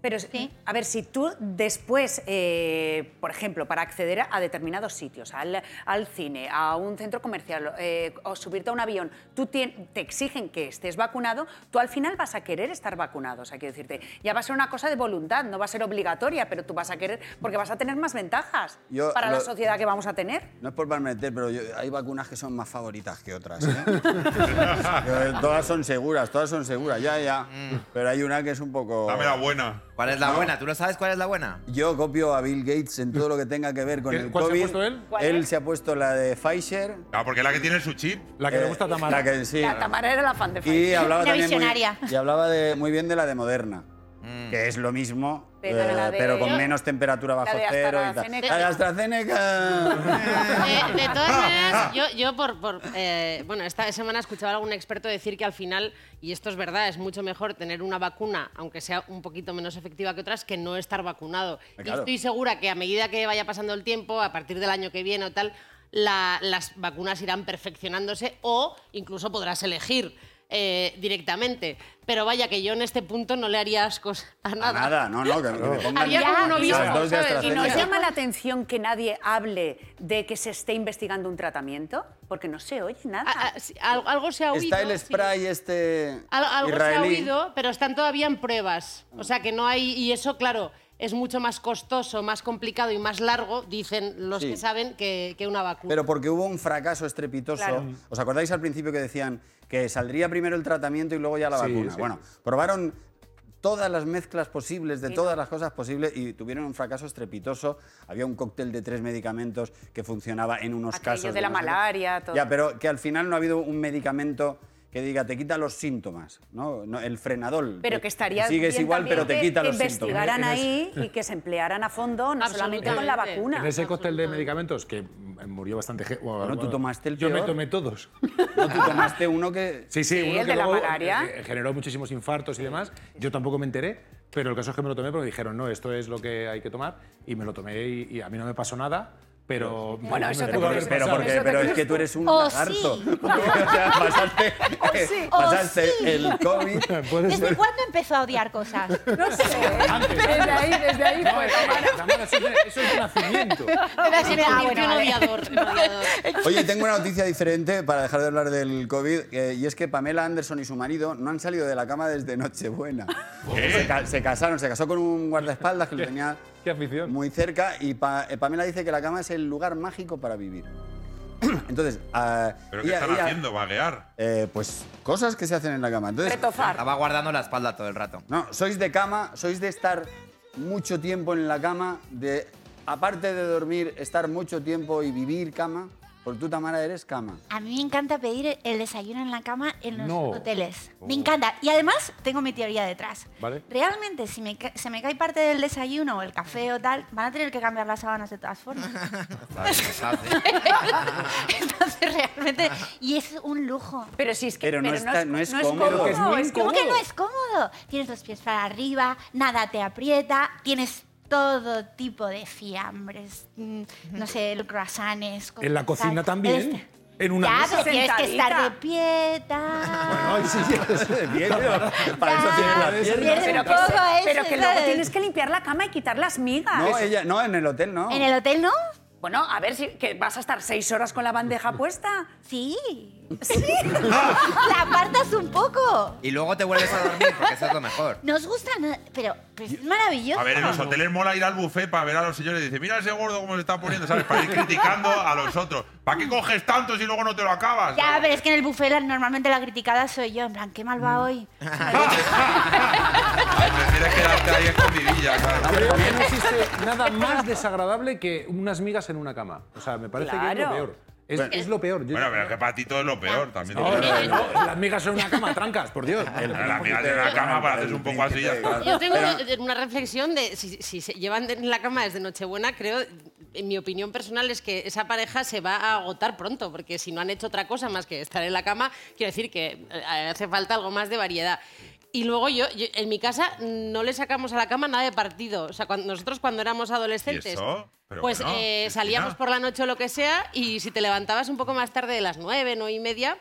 pero pero, a ver, si tú después, eh, por ejemplo, para acceder a determinados sitios, al, al cine, a un centro comercial eh, o subirte a un avión, tú tien- te exigen que estés vacunado, tú al final vas a querer estar vacunado. O sea, quiero decirte, ya va a ser una cosa de voluntad, no va a ser obligatoria, pero tú vas a querer porque vas a tener más ventajas Yo para la lo- sociedad que vamos a tener. no es por meter, pero yo- hay vacunas que son más favoritas que otras. ¿eh? Todas son seguras, todas son seguras, ya, ya. Pero hay una que es un poco... Dame la buena. ¿Cuál es la buena? ¿Tú lo sabes cuál es la buena? Yo copio a Bill Gates en todo lo que tenga que ver con ¿Qué- el cuál se ha COVID. puesto él? ¿Cuál Él es? se ha puesto la de Pfizer. Ah, porque es la que tiene su chip. La que le eh, gusta a Tamara. La que, sí. La Tamara era la fan de Y Pfizer. hablaba Una también muy, visionaria. y hablaba de, muy bien de la de Moderna, que es lo mismo, Pero eh, de- pero con menos temperatura bajo de cero y tal. La de AstraZeneca. De, de todas maneras, yo, yo por, por, eh, bueno, esta semana escuchaba a algún experto decir que al final, y esto es verdad, es mucho mejor tener una vacuna, aunque sea un poquito menos efectiva que otras, que no estar vacunado. Y Claro. estoy segura que a medida que vaya pasando el tiempo, a partir del año que viene o tal, la- las vacunas irán perfeccionándose o incluso podrás elegir. Eh, directamente, pero vaya que yo en este punto no le haría ascos a A nada. nada, no, no, que, que me pongan Haría como ¿sabes? ¿Y nos llama la atención que nadie hable de que se esté investigando un tratamiento? Porque no se oye nada. A- a- sí, al- algo se ha oído. Está el sí. spray este Al- algo israelí. se ha oído, pero están todavía en pruebas. O sea que no hay. Y eso, claro, es mucho más costoso, más complicado y más largo, dicen los Sí. que saben, que, que una vacuna. Pero porque hubo un fracaso estrepitoso. Claro. ¿Os acordáis al principio que decían que saldría primero el tratamiento y luego ya la Sí, vacuna? sí. Bueno, probaron todas las mezclas posibles de todas las cosas posibles y tuvieron un fracaso estrepitoso. Había un cóctel de tres medicamentos que funcionaba en unos Aquello casos. de la no malaria, todo. Ya, pero que al final no ha habido un medicamento que diga te quita los síntomas, ¿no? No, el frenadol. Pero que estaría sigues bien igual, pero te que- quita que los síntomas. investigaran ahí y que se emplearan a fondo, no solamente con la vacuna. En ese cóctel de medicamentos que mm, murió bastante gente. Bueno, tú tomaste el Yo me peor. tomé todos. No, tú tomaste uno que... Sí, sí, Sí, uno el que de la luego, malaria. eh, generó muchísimos infartos y demás. Yo tampoco me enteré, pero el caso es que me lo tomé porque dijeron, no, esto es lo que hay que tomar. Y me lo tomé y, y a mí no me pasó nada, pero. Bueno, eso te crees, Pero, porque, Eso te pero es que tú eres un Oh, lagarto. sí. o sea, pasaste, sí. pasaste Oh, sí. el COVID. ¿Desde ser. cuándo empezó a odiar cosas? No sé, desde ahí, desde ahí No, fue eh, Tamara. Tamara, eso, es nacimiento. Ah, bueno, un odiador, un odiador. Oye, tengo una noticia diferente para dejar de hablar del COVID, eh, y es que Pamela Anderson y su marido no han salido de la cama desde Nochebuena. Se, ca- se casaron, se casó con un guardaespaldas que lo tenía Qué afición. muy cerca, y Pa- eh, Pamela dice que la cama es el lugar mágico para vivir. Entonces, ah, ¿Pero qué ella- están ella- haciendo? ¿Vaguear? eh, pues cosas que se hacen en la cama. Entonces, Retozar. Estaba guardando la espalda todo el rato. no, sois de cama, sois de estar mucho tiempo en la cama, de aparte de dormir, estar mucho tiempo y vivir cama. Por tu Tamara eres cama. A mí me encanta pedir el desayuno en la cama en los No. hoteles. Oh. Me encanta. Y además tengo mi teoría detrás. Vale. Realmente, si me se me cae parte del desayuno o el café o tal, van a tener que cambiar las sábanas de todas formas. Entonces, realmente, y es un lujo. Pero si es que Pero no está- no es cómodo. Pero que es muy es ¿Cómo que no es cómodo? Tienes los pies para arriba, nada te aprieta, tienes todo tipo de fiambres, mm, no sé, el croissants. En la cocina tal. también, Este- en una ya, mesa. pero tienes que estar de pie, tal. Ay, sí, sí, pero para eso Ya, tiene las pierde piernas. un Pero que, pero que luego tienes que limpiar la cama y quitar las migas. No, ella, no, en el hotel no. ¿En el hotel no? Bueno, a ver, si que vas a estar seis horas con la bandeja puesta. Sí. La apartas un poco. Y luego te vuelves a dormir, porque eso es lo mejor. Nos gusta, pero, pero es maravilloso. A ver, en los hoteles mola ir al buffet para ver a los señores y dice, mira ese gordo cómo se está poniendo, ¿sabes? Para ir criticando a los otros. ¿Para qué coges tanto si luego no te lo acabas? Ya, pero es que en el buffet la- normalmente la criticada soy yo, en plan, qué mal Mm. va hoy. Ay, Prefieres quedarte ahí escondidilla, ¿sabes? Creo que no existe nada más desagradable que unas migas en una cama. O sea, me parece que es lo Claro. peor. Es, es lo peor. Yo- Bueno, pero es que para ti todo es lo peor también. te No, digo. no, no, las migas en una cama, trancas, por Dios. La mía de la cama para hacerse un poco así ya está. Yo tengo una reflexión de si, si se llevan en la cama desde Nochebuena, creo, en mi opinión personal, es que esa pareja se va a agotar pronto, porque si no han hecho otra cosa más que estar en la cama, quiero decir que eh, hace falta algo más de variedad. Y luego yo, yo- en mi casa no le sacamos a la cama nada de partido. O sea, cuando, nosotros cuando éramos adolescentes, eso? Pero pues bueno, eh, salíamos por la noche o lo que sea, y si te levantabas un poco más tarde de las nueve, nueve y media,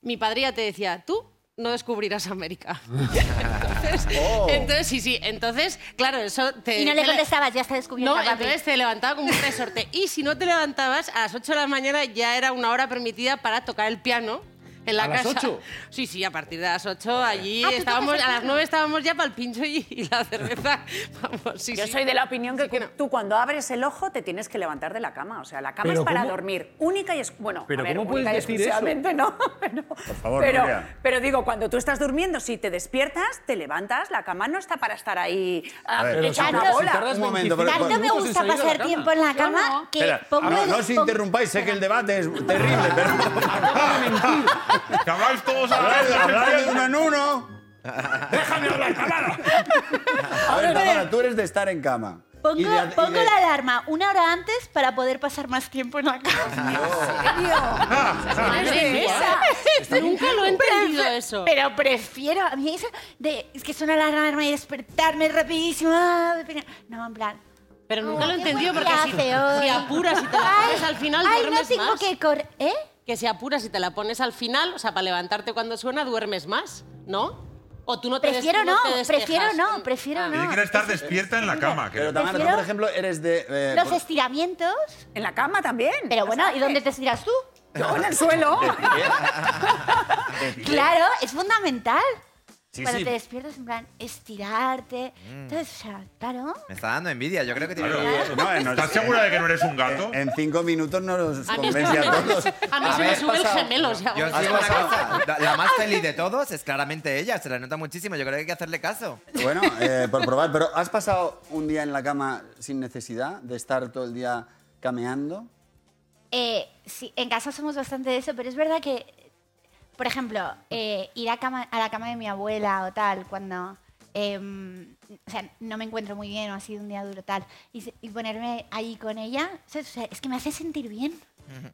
mi padre ya te decía, tú no descubrirás América. entonces, Oh. entonces, sí, sí. Entonces, claro, eso te... Y no le te le- contestabas, ya está descubierto. no, entonces te levantaba como un resorte. Y si no te levantabas, a las 8 de la mañana ya era una hora permitida para tocar el piano en la ¿A las casa. 8? Sí, sí, a partir de las 8 allí Ah, ¿tú estábamos, a las piano? 9 estábamos ya para el pincho y, y la cerveza. Vamos, sí, Yo sí. soy de la opinión que, Sí que no. tú cuando abres el ojo te tienes que levantar de la cama. O sea, la cama Pero es para ¿cómo? dormir. Única y es bueno. Pero a ver, ¿cómo única puedes y decir eso? no. Pero, favor, pero, pero digo, cuando tú estás durmiendo, si te despiertas, te levantas. La cama no está para estar ahí ah, ver, Pero si bola. Un momento, 25 pero- Tanto me gusta pasar tiempo en la cama no. que Espera, pongo no, os interrumpáis, sé que el debate es terrible, pero Que habláis todos a la de, uno en uno. Déjame hablar, Tamara. A ver, Tamara, tú eres de estar en cama. Pongo, de- pongo de- la alarma una hora antes para poder pasar más tiempo en la cama. Nunca lo he entendido eso. Pero prefiero, a mí eso de, es que suena la alarma y despertarme rapidísimo. ah, No, en plan... Pero nunca lo he entendido porque si, si apuras y te la pones al final, Ay, no duermes tengo más. que correr. ¿Eh? Que si apuras y te la pones al final, o sea, para levantarte cuando suena, duermes más, ¿no? O tú no te Prefiero no, te prefiero no, prefiero Ah. no. Tiene que estar despierta en la cama. Pero Tamara, tú, Prefiero- por ejemplo, eres de... eh, Los por- estiramientos. En la cama también. Pero bueno, ¿y dónde te estiras tú? Yo en el suelo. Claro, es fundamental. Sí, Cuando sí. te despiertas, en plan, estirarte. Entonces, o sea, claro. Me está dando envidia, yo creo que tiene Claro. que No, en- ¿Estás segura de que no eres un gato? En cinco minutos nos A mí, convence a todos. a mí A se me sube el pasado. gemelo. o sea, Yo os vamos. digo una cosa, la, la más feliz de todos es claramente ella, se la nota muchísimo, yo creo que hay que hacerle caso. Bueno, eh, por probar, pero ¿has pasado un día en la cama sin necesidad de estar todo el día cameando? Eh, sí, en casa somos bastante de eso, pero es verdad que, por ejemplo, eh, ir a, cama- a la cama de mi abuela o tal, cuando em, o sea, no me encuentro muy bien o ha sido un día duro tal, y, ponerme ahí con ella, ¿sabes? O sea, es que me hace sentir bien.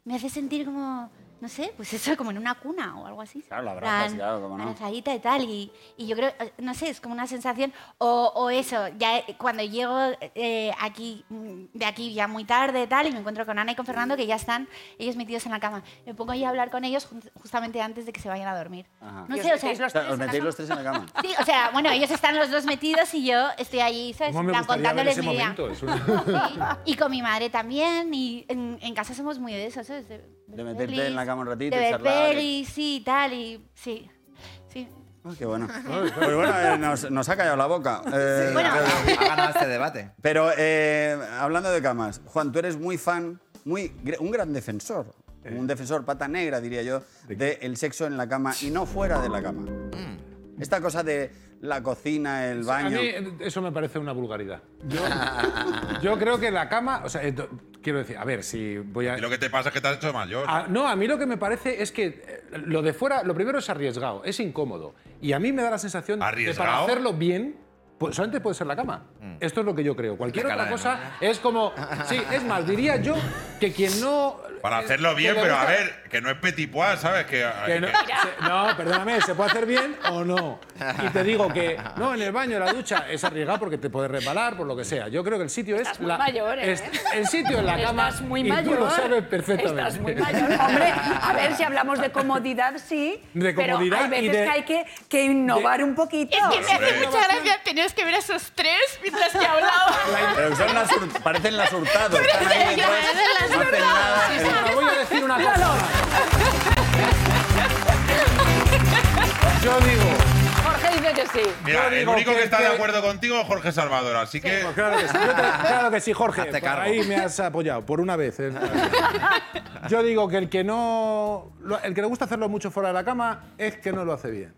Me hace sentir como, no sé, pues eso, como en una cuna o algo así. Claro, la abrazas, claro, cómo no. abrazadita y tal. Y, y yo creo, no sé, es como una sensación. O, o eso, ya eh, cuando llego eh, aquí, mm, de aquí ya muy tarde y tal, y me encuentro con Ana y con Fernando, que ya están ellos metidos en la cama. Me pongo ahí a hablar con ellos justamente antes de que se vayan a dormir. Ajá. No os sé, o sea. metéis los os metéis los tres en la cama. Sí, o sea, bueno, ellos están los dos metidos y yo estoy allí, ¿sabes? ¿Cómo me contándoles ese mi momento? Una- Sí, Y con mi madre también, y en, en casa somos muy de eso, ¿sabes? De, De meterte pelis, en la cama un ratito De y charlar y- pelis, sí, tal, y sí. Sí. Qué bueno. Pues bueno, eh, nos, nos ha callado la boca. Eh, Bueno. pero- Ha ganado este debate. Pero eh, hablando de camas, Juan, tú eres muy fan, muy, un gran defensor un defensor pata negra, diría yo, del sexo en la cama y no fuera de la cama. Esta cosa de la cocina, el A baño. mí eh, eso me parece una vulgaridad. Yo, yo creo que la cama, o sea, eh, quiero decir, a ver, si voy a... Y lo que te pasa es que te has hecho mayor. Ah, no, a mí lo que me parece es que eh, lo de fuera, lo primero es arriesgado, es incómodo. Y a mí me da la sensación de para ¿Arriesgado? hacerlo bien, solamente puede ser la cama. Esto es lo que yo creo. Cualquier otra de cosa es como. Sí, es más, diría yo que quien no. Para eh, hacerlo bien, pero a ver, que no es petit pois, ¿sabes? Que, que no, se- no, perdóname, ¿se puede hacer bien o no? Y te digo que, no, en el baño, en la ducha, es arriesgado porque te puedes resbalar, por lo que sea. Yo creo que el sitio es. Estás muy la- mayor, ¿eh? es- el sitio en la cama. Estás muy y mayor. tú lo sabes perfectamente. Estás muy mayor. Hombre, a ver, si hablamos de comodidad, sí. De comodidad pero hay y veces de- que hay que, que innovar un poquito. Es que me hace mucha gracia que ver a esos tres mientras que hablaba. Pero son las parecen las hurtados. Están ahí detrás, parecen las no hacen nada. voy a decir una cosa. Yo digo. Jorge dice que sí. Mira, Yo el único que, que- está de que- acuerdo contigo es Jorge Salvador, así que. Pues claro que sí, yo te- claro que sí, Jorge. Hazte por cargo. ahí me has apoyado, por una vez. eh. Yo digo que el que no. lo- El que le gusta hacerlo mucho fuera de la cama es que no lo hace bien.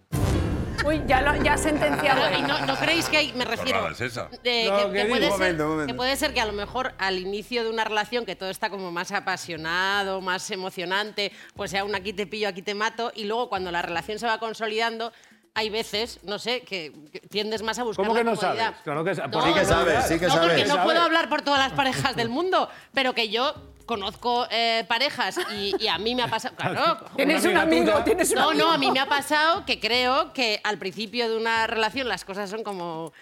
Uy, ya, lo, ya sentenciado. Y no, no creéis que hay, me refiero, es esa? de- No, que, que puede un ser, momento, un momento. que puede ser que a lo mejor al inicio de una relación que todo está como más apasionado, más emocionante, pues sea un aquí te pillo, aquí te mato, y luego cuando la relación se va consolidando, hay veces, no sé, que, que tiendes más a buscar ¿Cómo la que no comodidad. sabes? Claro que sa- No, pues Sí que no, sabes, sí que no, porque sabes. no Sabe. puedo hablar por todas las parejas del mundo, pero que yo conozco eh, parejas y, y a mí me ha pasado. Claro, Tienes un amigo, tuya. tienes un no, amigo. no, a mí me ha pasado que creo que al principio de una relación las cosas son como...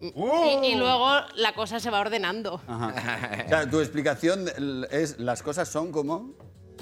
Y, y luego la cosa se va ordenando. Ajá. O sea, tu explicación es las cosas son como.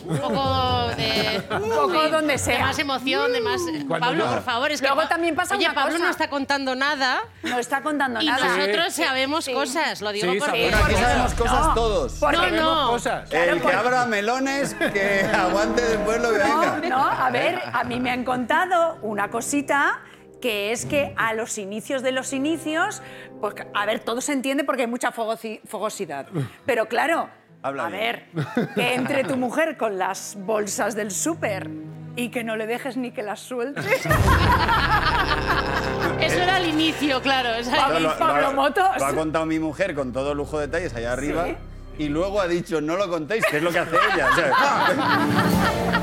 Un poco de... Un poco donde De sea. más emoción, de más... Cuando Pablo, por favor, es que... Luego también pasa Oye, una Pablo cosa. no está contando nada No está contando y nada. nosotros sabemos Sí. cosas, lo digo Sí, por... sabemos. Bueno, aquí porque- sabemos cosas No, todos. porque- No, Sabemos no. cosas. El que porque- abra melones, que aguante después lo que No, venga. no, a ver, a mí me han contado una cosita que es que a los inicios de los inicios, pues a ver, todo se entiende porque hay mucha fogosi- fogosidad. Pero claro, Habla a bien. ver, que entre tu mujer con las bolsas del súper y que no le dejes ni que las sueltes. Eso era el inicio, claro. o sea, Pablo- Lo- lo- Pablo lo- Motos. Lo ha contado mi mujer con todo lujo de detalles allá arriba. Sí. Y luego ha dicho, no lo contéis, que es lo que hace ella. o sea,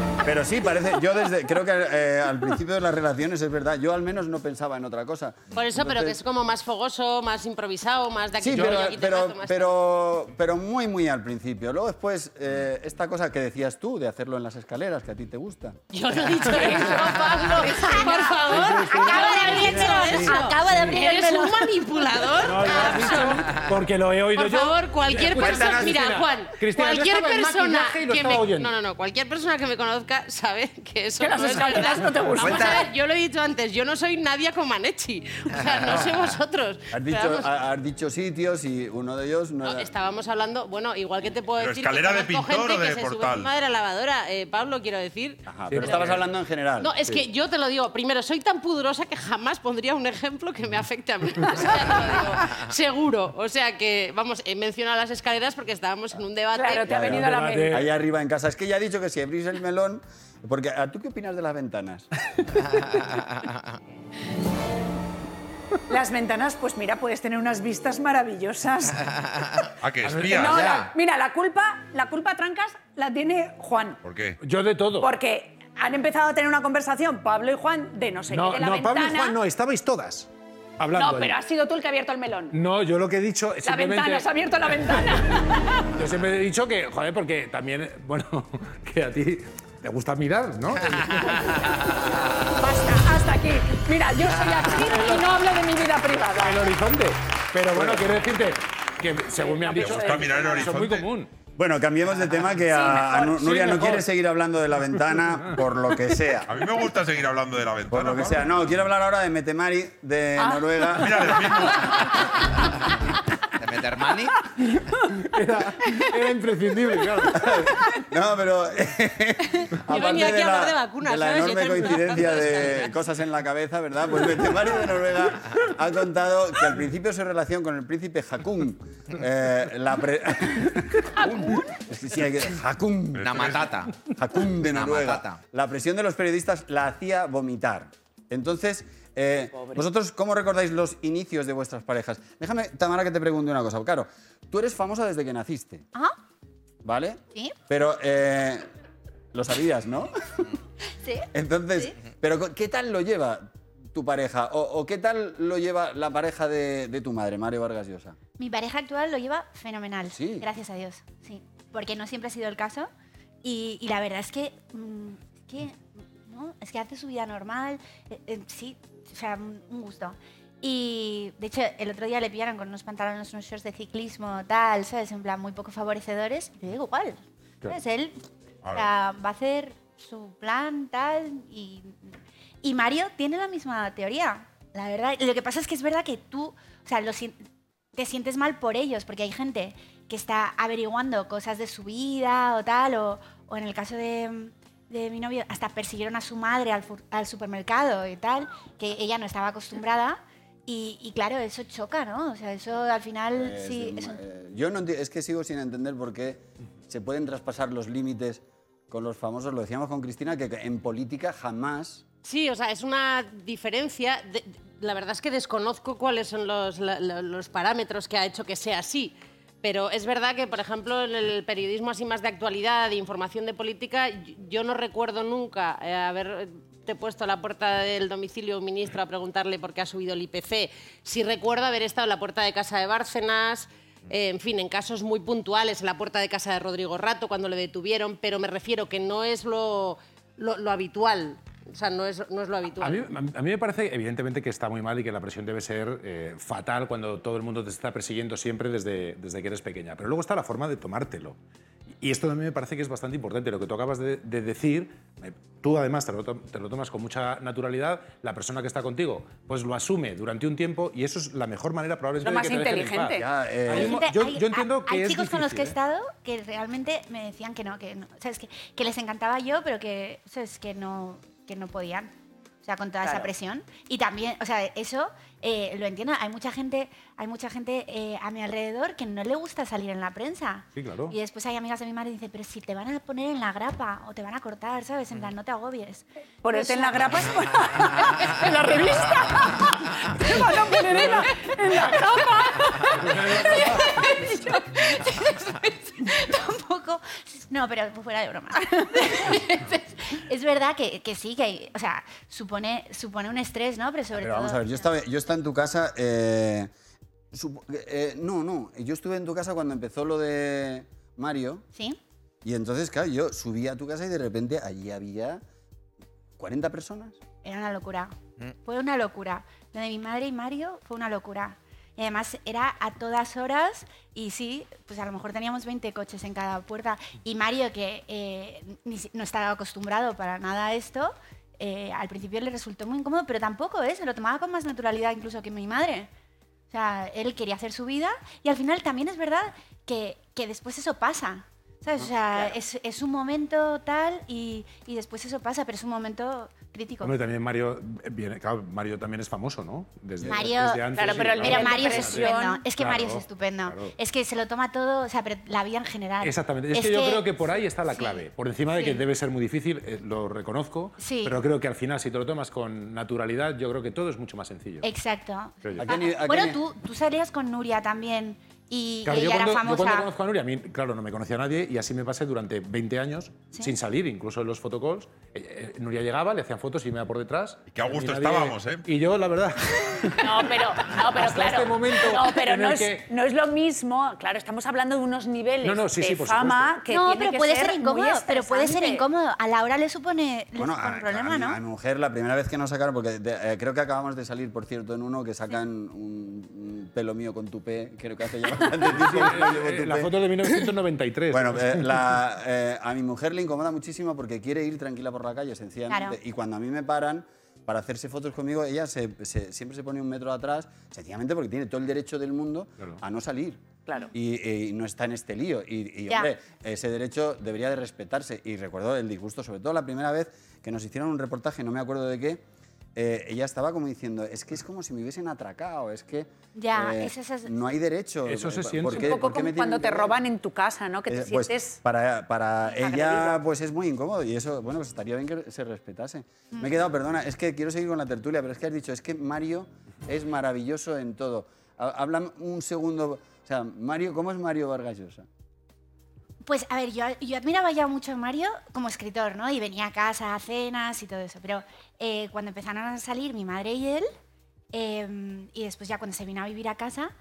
pero sí, parece. Yo desde. Creo que eh, al principio de las relaciones es verdad. Yo al menos no pensaba en otra cosa. Por eso, pero que Entonces- es como más fogoso, más improvisado, más de aquí Sí, pero, aquí pero, mato, más- pero, pero muy, muy al principio. Luego después, eh, esta cosa que decías tú, de hacerlo en las escaleras, que a ti te gusta. Yo no he dicho eso, Pablo. Por favor. Acaba de abrir eso. Acaba de abrir Eres un manipulador. No, lo has dicho porque lo he oído Por yo. favor, cualquier persona, mira, Juan, Cristina, cualquier persona que me, no, no, no, cualquier persona que me conozca sabe que eso Que no es escaleras verdad. no te gustan. Vamos a ver, yo lo he dicho antes, yo no soy Nadia Comaneci, o sea, no soy vosotros. Has dicho, vamos, ha- has dicho sitios y uno de ellos no, no, era- estábamos hablando, bueno, igual que te puedo Pero decir escalera que de pintor gente o de que se sube portal. encima de la lavadora, Eh, Pablo, quiero decir. Ajá, pero estabas hablando en general. No, es Sí. que yo te lo digo, primero, soy tan pudorosa que jamás pondría un ejemplo que me afecte a mí. O sea, te lo digo, seguro. O sea que, vamos, he mencionado las escaleras porque estábamos en un debate. Claro, te ha venido a la mente. Ahí arriba en casa. Es que ya ha dicho que si abrís el melón. Porque, ¿a ¿tú qué opinas de las ventanas? Las ventanas, pues mira, puedes tener unas vistas maravillosas. Ah, que espías. No, la- mira, la culpa, la culpa, Trancas, la tiene Juan. ¿Por qué? Yo de todo. Porque han empezado a tener una conversación Pablo y Juan de no sé No, qué de la no, ventana. Pablo y Juan no, estabais todas hablando. No, ahí. pero has sido tú el que ha abierto el melón. No, yo lo que he dicho La simplemente... ventana, has abierto la ventana. Yo siempre he dicho que, joder, porque también, bueno, que a ti te gusta mirar, ¿no? Basta, hasta aquí. Mira, yo soy actriz y no hablo de mi vida privada. el horizonte. Pero bueno, quiero decirte que según me han ¿Te dicho... gusta mirar el Eso es muy horizonte? común. Bueno, cambiemos de tema que a, a mejor, Nu- sí, Nuria no mejor. quiere seguir hablando de la ventana por lo que sea. A mí me gusta seguir hablando de la Por ventana. lo que Pablo. sea. No, quiero hablar ahora de Metemari de Ah. Noruega. Mira, del mismo. De Armani. Era, era imprescindible, claro. No, pero. aparte venía aquí a la, hablar de vacunas, de la enorme coincidencia de cosas en la cabeza, ¿verdad? Pues el Mario de Noruega ha contado que al principio su relación con el príncipe Hakun. eh, la pre- Es que sí, hay que. Hakun. Una matata. Hakun de Noruega. La presión de los periodistas la hacía vomitar. Entonces, eh, vosotros, ¿cómo recordáis los inicios de vuestras parejas? Déjame, Tamara, que te pregunte una cosa. Claro, tú eres famosa desde que naciste, Ajá, ¿vale? sí, Pero eh, lo sabías, ¿no? sí. Entonces, pero ¿qué tal lo lleva tu pareja? ¿O, o qué tal lo lleva la pareja de, de tu madre, Mario Vargas Llosa? Mi pareja actual lo lleva fenomenal. Sí. Gracias a Dios. Sí. Porque no siempre ha sido el caso. Y, y la verdad es que. mm, es que. ¿No? Es que hace su vida normal. eh, eh, sí. O sea, un gusto. Y de hecho, el otro día le pillaron con unos pantalones, unos shorts de ciclismo, tal, ¿sabes? En plan, muy poco favorecedores. Y le digo, igual. ¿Sabes? Él o sea, va a hacer su plan, tal. Y, y Mario tiene la misma teoría. La verdad. Lo que pasa es que es verdad que tú. O sea, lo te sientes mal por ellos, porque hay gente que está averiguando cosas de su vida o tal, o, o en el caso de, de mi novio, hasta persiguieron a su madre al, al supermercado y tal, que ella no estaba acostumbrada. Y, y claro, eso choca, ¿no? O sea, eso al final Eh, sí. sí, es un- eh, yo no es que sigo sin entender por qué se pueden traspasar los límites con los famosos. Lo decíamos con Cristina, que en política jamás... Sí, o sea, es una diferencia. de- la verdad es que desconozco cuáles son los, la- los parámetros que ha hecho que sea así. Pero es verdad que, por ejemplo, en el periodismo así más de actualidad, de información de política, yo no recuerdo nunca eh, haberte puesto a la puerta del domicilio un ministro a preguntarle por qué ha subido el IPC. Sí recuerdo haber estado en la puerta de casa de Bárcenas, eh, en fin, en casos muy puntuales, en la puerta de casa de Rodrigo Rato, cuando le detuvieron, pero me refiero que no es lo- lo habitual. O sea, no es, no es lo habitual. A mí, a mí me parece, evidentemente, que está muy mal y que la presión debe ser eh, fatal cuando todo el mundo te está persiguiendo siempre desde, desde que eres pequeña. Pero luego está la forma de tomártelo. Y esto también me parece que es bastante importante. Lo que tú acabas de, de decir, eh, tú además te lo, to- te lo tomas con mucha naturalidad, la persona que está contigo pues lo asume durante un tiempo y eso es la mejor manera probablemente Lo más de que te inteligente. Ya, eh, Hay yo, hay- yo entiendo que hay es chicos con los que he difícil, ¿eh? estado que realmente me decían que no, que no, ¿sabes? Que, que les encantaba yo, pero que, ¿sabes? que, no, que no podían. O sea, con toda esa presión. Y también, o sea, eso eh, lo entiendo. Hay mucha gente, hay mucha gente eh, a mi alrededor que no le gusta salir en la prensa. Sí, claro. Y después hay amigas de mi madre que dicen, pero si te van a poner en la grapa o te van a cortar, ¿sabes? En plan, no te agobies. Ponerte Pues, en la grapa es en la revista. Te van a poner en la, en la grapa. Tampoco. No, pero fuera de broma. es verdad que, que sí, que hay- o sea, supone, supone un estrés, ¿no? Pero sobre Pero todo. vamos a ver, yo estaba, yo estaba en tu casa... eh, eh, no, no, yo estuve en tu casa cuando empezó lo de Mario ¿Sí? y entonces, claro, yo subí a tu casa y de repente allí había 40 personas. Era una locura. Fue una locura. Lo de mi madre y Mario fue una locura. Y además era a todas horas y sí, pues a lo mejor teníamos 20 coches en cada puerta. Y Mario, que eh, no estaba acostumbrado para nada a esto, eh, al principio le resultó muy incómodo, pero tampoco, ¿eh? Se lo tomaba con más naturalidad incluso que mi madre. O sea, él quería hacer su vida y al final también es verdad que, que después eso pasa. ¿Sabes? O sea, es, es un momento tal y, y después eso pasa, pero es un momento crítico. Hombre, también Mario, eh, viene, claro, Mario también es famoso, ¿no? Desde, Mario, desde antes, claro, y pero claro. De Mario es estupendo. Es que Mario es Claro, estupendo. claro. Es que se lo toma todo, o sea, pero la vida en general. Exactamente. Es, que, yo creo que por ahí está la sí, clave. Por encima de que debe ser muy difícil, eh, lo reconozco, Sí. pero creo que al final, si te lo tomas con naturalidad, yo creo que todo es mucho más sencillo. Exacto. Creo yo. ¿A qué ni- a qué bueno, tú, tú salías con Nuria también y Claro, yo ella cuando, era yo cuando famosa. conozco a Nuria, a mí, claro, no me conocía nadie y así me pasé durante 20 años Sí. sin salir, incluso en los photocalls. Eh, eh, Nuria llegaba, le hacían fotos y me iba por detrás. Y qué a gusto Y estábamos, ¿eh? Y yo, la verdad, No, pero, no, pero Hasta claro. este momento no, pero no es, que- no es lo mismo. Claro, estamos hablando de unos niveles No, no, sí, de sí, por fama que no, tiene pero que puede ser, incómodo, muy pero puede ser incómodo. A Laura le supone, le Bueno, supone a, un problema, a ¿no? a mi mujer, la primera vez que nos sacaron, porque de- eh, creo que acabamos de salir, por cierto, en uno que sacan un, un pelo mío con tupé, creo que hace ya llevo eh, la foto de 1993. Bueno, eh, la- eh, a mi mujer le incomoda muchísimo porque quiere ir tranquila por la calle, sencillamente. Claro. Y cuando a mí me paran para hacerse fotos conmigo, ella se- se- siempre se pone un metro atrás, sencillamente porque tiene todo el derecho del mundo Claro. a no salir. Claro. Y, eh, y no está en este lío. Y, y, hombre, ese derecho debería de respetarse. Y recuerdo el disgusto, sobre todo la primera vez que nos hicieron un reportaje, no me acuerdo de qué, eh, ella estaba como diciendo, es que es como si me hubiesen atracado, es que Ya, eh, eso es- no hay derecho. Eso se ¿Por siente. qué- Un poco por qué como cuando te roban en tu casa, ¿no? Que te Eh, pues, sientes... para, para ella pues es muy incómodo y eso, bueno, pues estaría bien que se respetase. Me he quedado, perdona, es que quiero seguir con la tertulia, pero es que has dicho, es que Mario es maravilloso en todo. Ha- Habla un segundo, o sea, Mario, ¿cómo es Mario Vargas Llosa? Pues a ver, yo, admiraba ya mucho a Mario como escritor, ¿no? Y venía a casa a cenas y todo eso. Pero eh, cuando empezaron a salir mi madre y él, eh, y después ya cuando se vino a vivir a casa,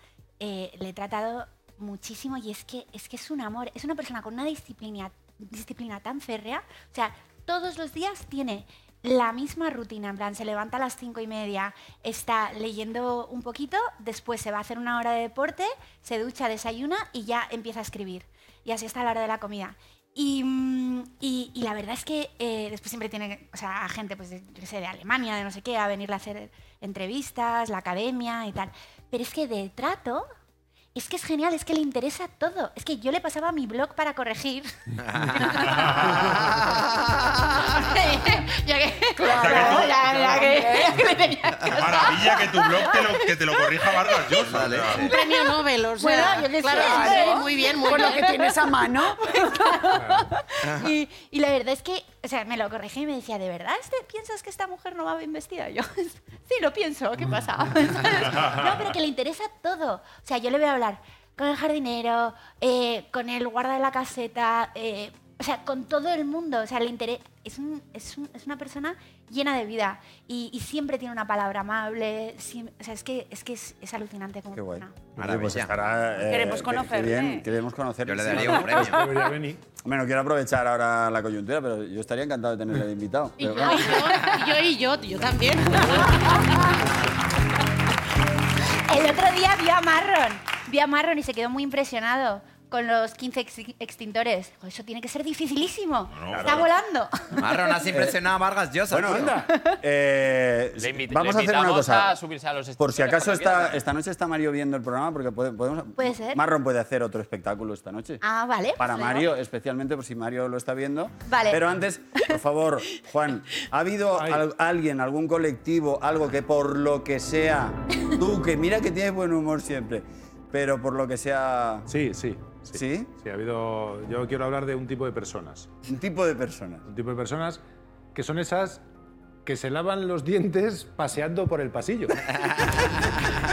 eh, le he tratado muchísimo y es que, es que es un amor. Es una persona con una disciplina, disciplina tan férrea. O sea, todos los días tiene la misma rutina, en plan, se levanta a las cinco y media, está leyendo un poquito, después se va a hacer una hora de deporte, se ducha, desayuna y ya empieza a escribir. Y así está la hora de la comida. Y, mm, y- la verdad es que eh, después siempre tiene o sea, gente pues, de, sé, de Alemania, de no sé qué, a venirle a hacer entrevistas, la academia y tal. Pero es que de trato, es que es genial, es que le interesa todo. Es que yo le pasaba mi blog para corregir. ya que, Claro. ya, ya que tenía que- Maravilla que tu blog te lo, que te lo corrija Vargas Llosa. Vale. Un premio Nobel, o sea. Bueno, yo qué sé, claro, sí, muy bien, muy Con lo bien. que tienes a mano. y, y la verdad es que, o sea, me lo corregí y me decía, ¿de verdad este, piensas que esta mujer no va bien vestida? Y yo, sí, lo pienso, ¿qué pasa? no, pero que le interesa todo. O sea, yo le voy a hablar con el jardinero, eh, con el guarda de la caseta, eh, o sea, con todo el mundo. O sea, le interesa. Es, un- es, un- es una persona llena de vida y, y siempre tiene una palabra amable. siem- o sea, es que es, que es, es alucinante como Qué guay. persona. Oye, pues Maravilla. estará, eh, Queremos. Qué bien, queremos conocerle. Yo le daría un premio. Debería venir. Hombre, no quiero aprovechar ahora la coyuntura, pero yo estaría encantado de tenerle de invitado. Y yo, bueno. y yo, y yo, yo también. El otro día vi a Marron, vi a Marron y se quedó muy impresionado con los 15 ex- extintores. Dijo, Eso tiene que ser dificilísimo. Está volando. Marron, has impresionado a Vargas Llosa. Bueno, anda. Eh, vamos le a hacer una cosa. a subirse a los Por si acaso esta, esta noche está Mario viendo el programa, porque pode- podemos. Puede ser. Marron puede hacer otro espectáculo esta noche. Ah, vale. Para pues Mario, especialmente por si Mario lo está viendo. Vale. Pero antes, por favor, Juan, ¿ha habido al- alguien, algún colectivo, algo que por lo que sea, tú que mira que tienes buen humor siempre, pero por lo que sea, Sí, sí. ¿Sí? Sí, ha habido. Yo quiero hablar de un tipo de personas. un tipo de persona? Un tipo de personas que son esas que se lavan los dientes paseando por el pasillo.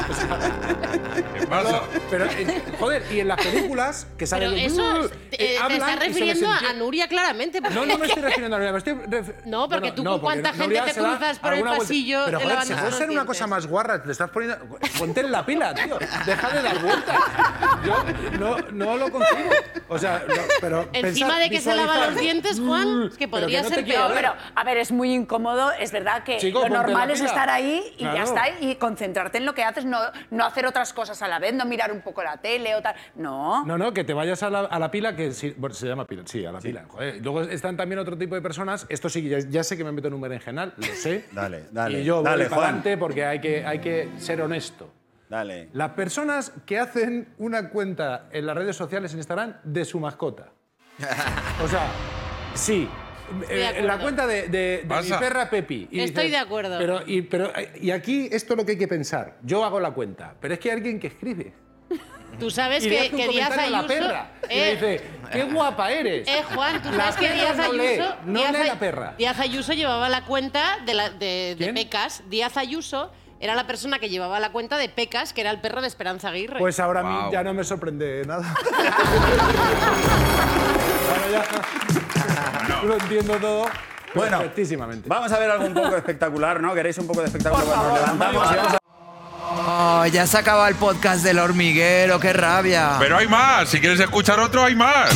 ¿Qué pasa? Pero, eh, joder, y en las películas que salen Pero eso "Uh", te, eh, te hablan estás refiriendo a. Nuria claramente. porque- No, no me estoy refiriendo a Nuria, me estoy ref- No, porque tú con cuánta gente Nuria te cruzas por el vuelta. pasillo Pero joder, si puede ser una cosa más guarra, te estás poniendo... Ponte en la pila, tío. Deja de dar vueltas. Yo no, no lo consigo. O sea, no, pero Encima pensar, de que se lava los dientes, Juan, es que podría no te ser peor. ver. Pero, a ver, es muy incómodo. Es verdad que Chico, lo normal es estar ahí y ya está. Y concentrarte en lo que haces, no, no hacer otras cosas a la vez, no mirar un poco la tele o tal. No. No, no, que te vayas a la, a la pila, que sí, bueno, se llama pila, sí, a la pila. Joder, Luego están también otro tipo de personas, esto sí, ya, ya sé que me meto en un berenjenal, lo sé. Dale, dale, Y yo dale, voy para adelante porque hay que, hay que ser honesto. Dale. Las personas que hacen una cuenta en las redes sociales en Instagram de su mascota. O sea, sí. Eh, la cuenta de, de- de mi perra Pepi. Y Estoy de acuerdo. Pero y, pero, y aquí esto es lo que hay que pensar. Yo hago la cuenta, pero es que hay alguien que escribe. Tú sabes y que, que Díaz Ayuso... la perra. y le Eh, dice, qué guapa eres. Eh, Juan, tú La sabes que perra Díaz no Ayuso. lee, no Díaz lee la perra. Díaz Ayuso llevaba la cuenta de, la, de, de. Pecas. Díaz Ayuso era la persona que llevaba la cuenta de Pecas, que era el perro de Esperanza Aguirre. Pues ahora a mí ya no me sorprende nada. Ahora ya lo entiendo todo Bueno, perfectísimamente. vamos a ver algo un poco espectacular, ¿no? ¿Queréis un poco de espectáculo? Por Bueno, nos favor, levantamos y vamos a... Oh, ya se acaba el podcast del hormiguero, qué rabia. Pero hay más. Si quieres escuchar otro, hay más.